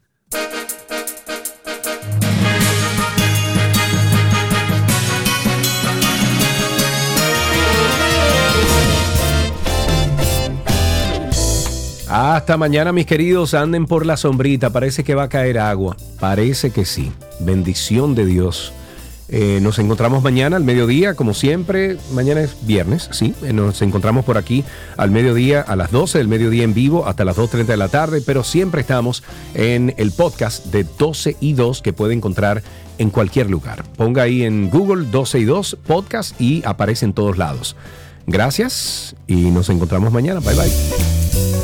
Hasta mañana, mis queridos. Anden por la sombrita. Parece que va a caer agua. Parece que sí. Bendición de Dios. Eh, nos encontramos mañana al mediodía, como siempre. Mañana es viernes, sí. Eh, Nos encontramos por aquí al mediodía, a las 12 del mediodía en vivo, hasta las 2.30 de la tarde. Pero siempre estamos en el podcast de 12 y 2 que puede encontrar en cualquier lugar. Ponga ahí en Google 12 y 2 podcast y aparece en todos lados. Gracias y nos encontramos mañana. Bye bye.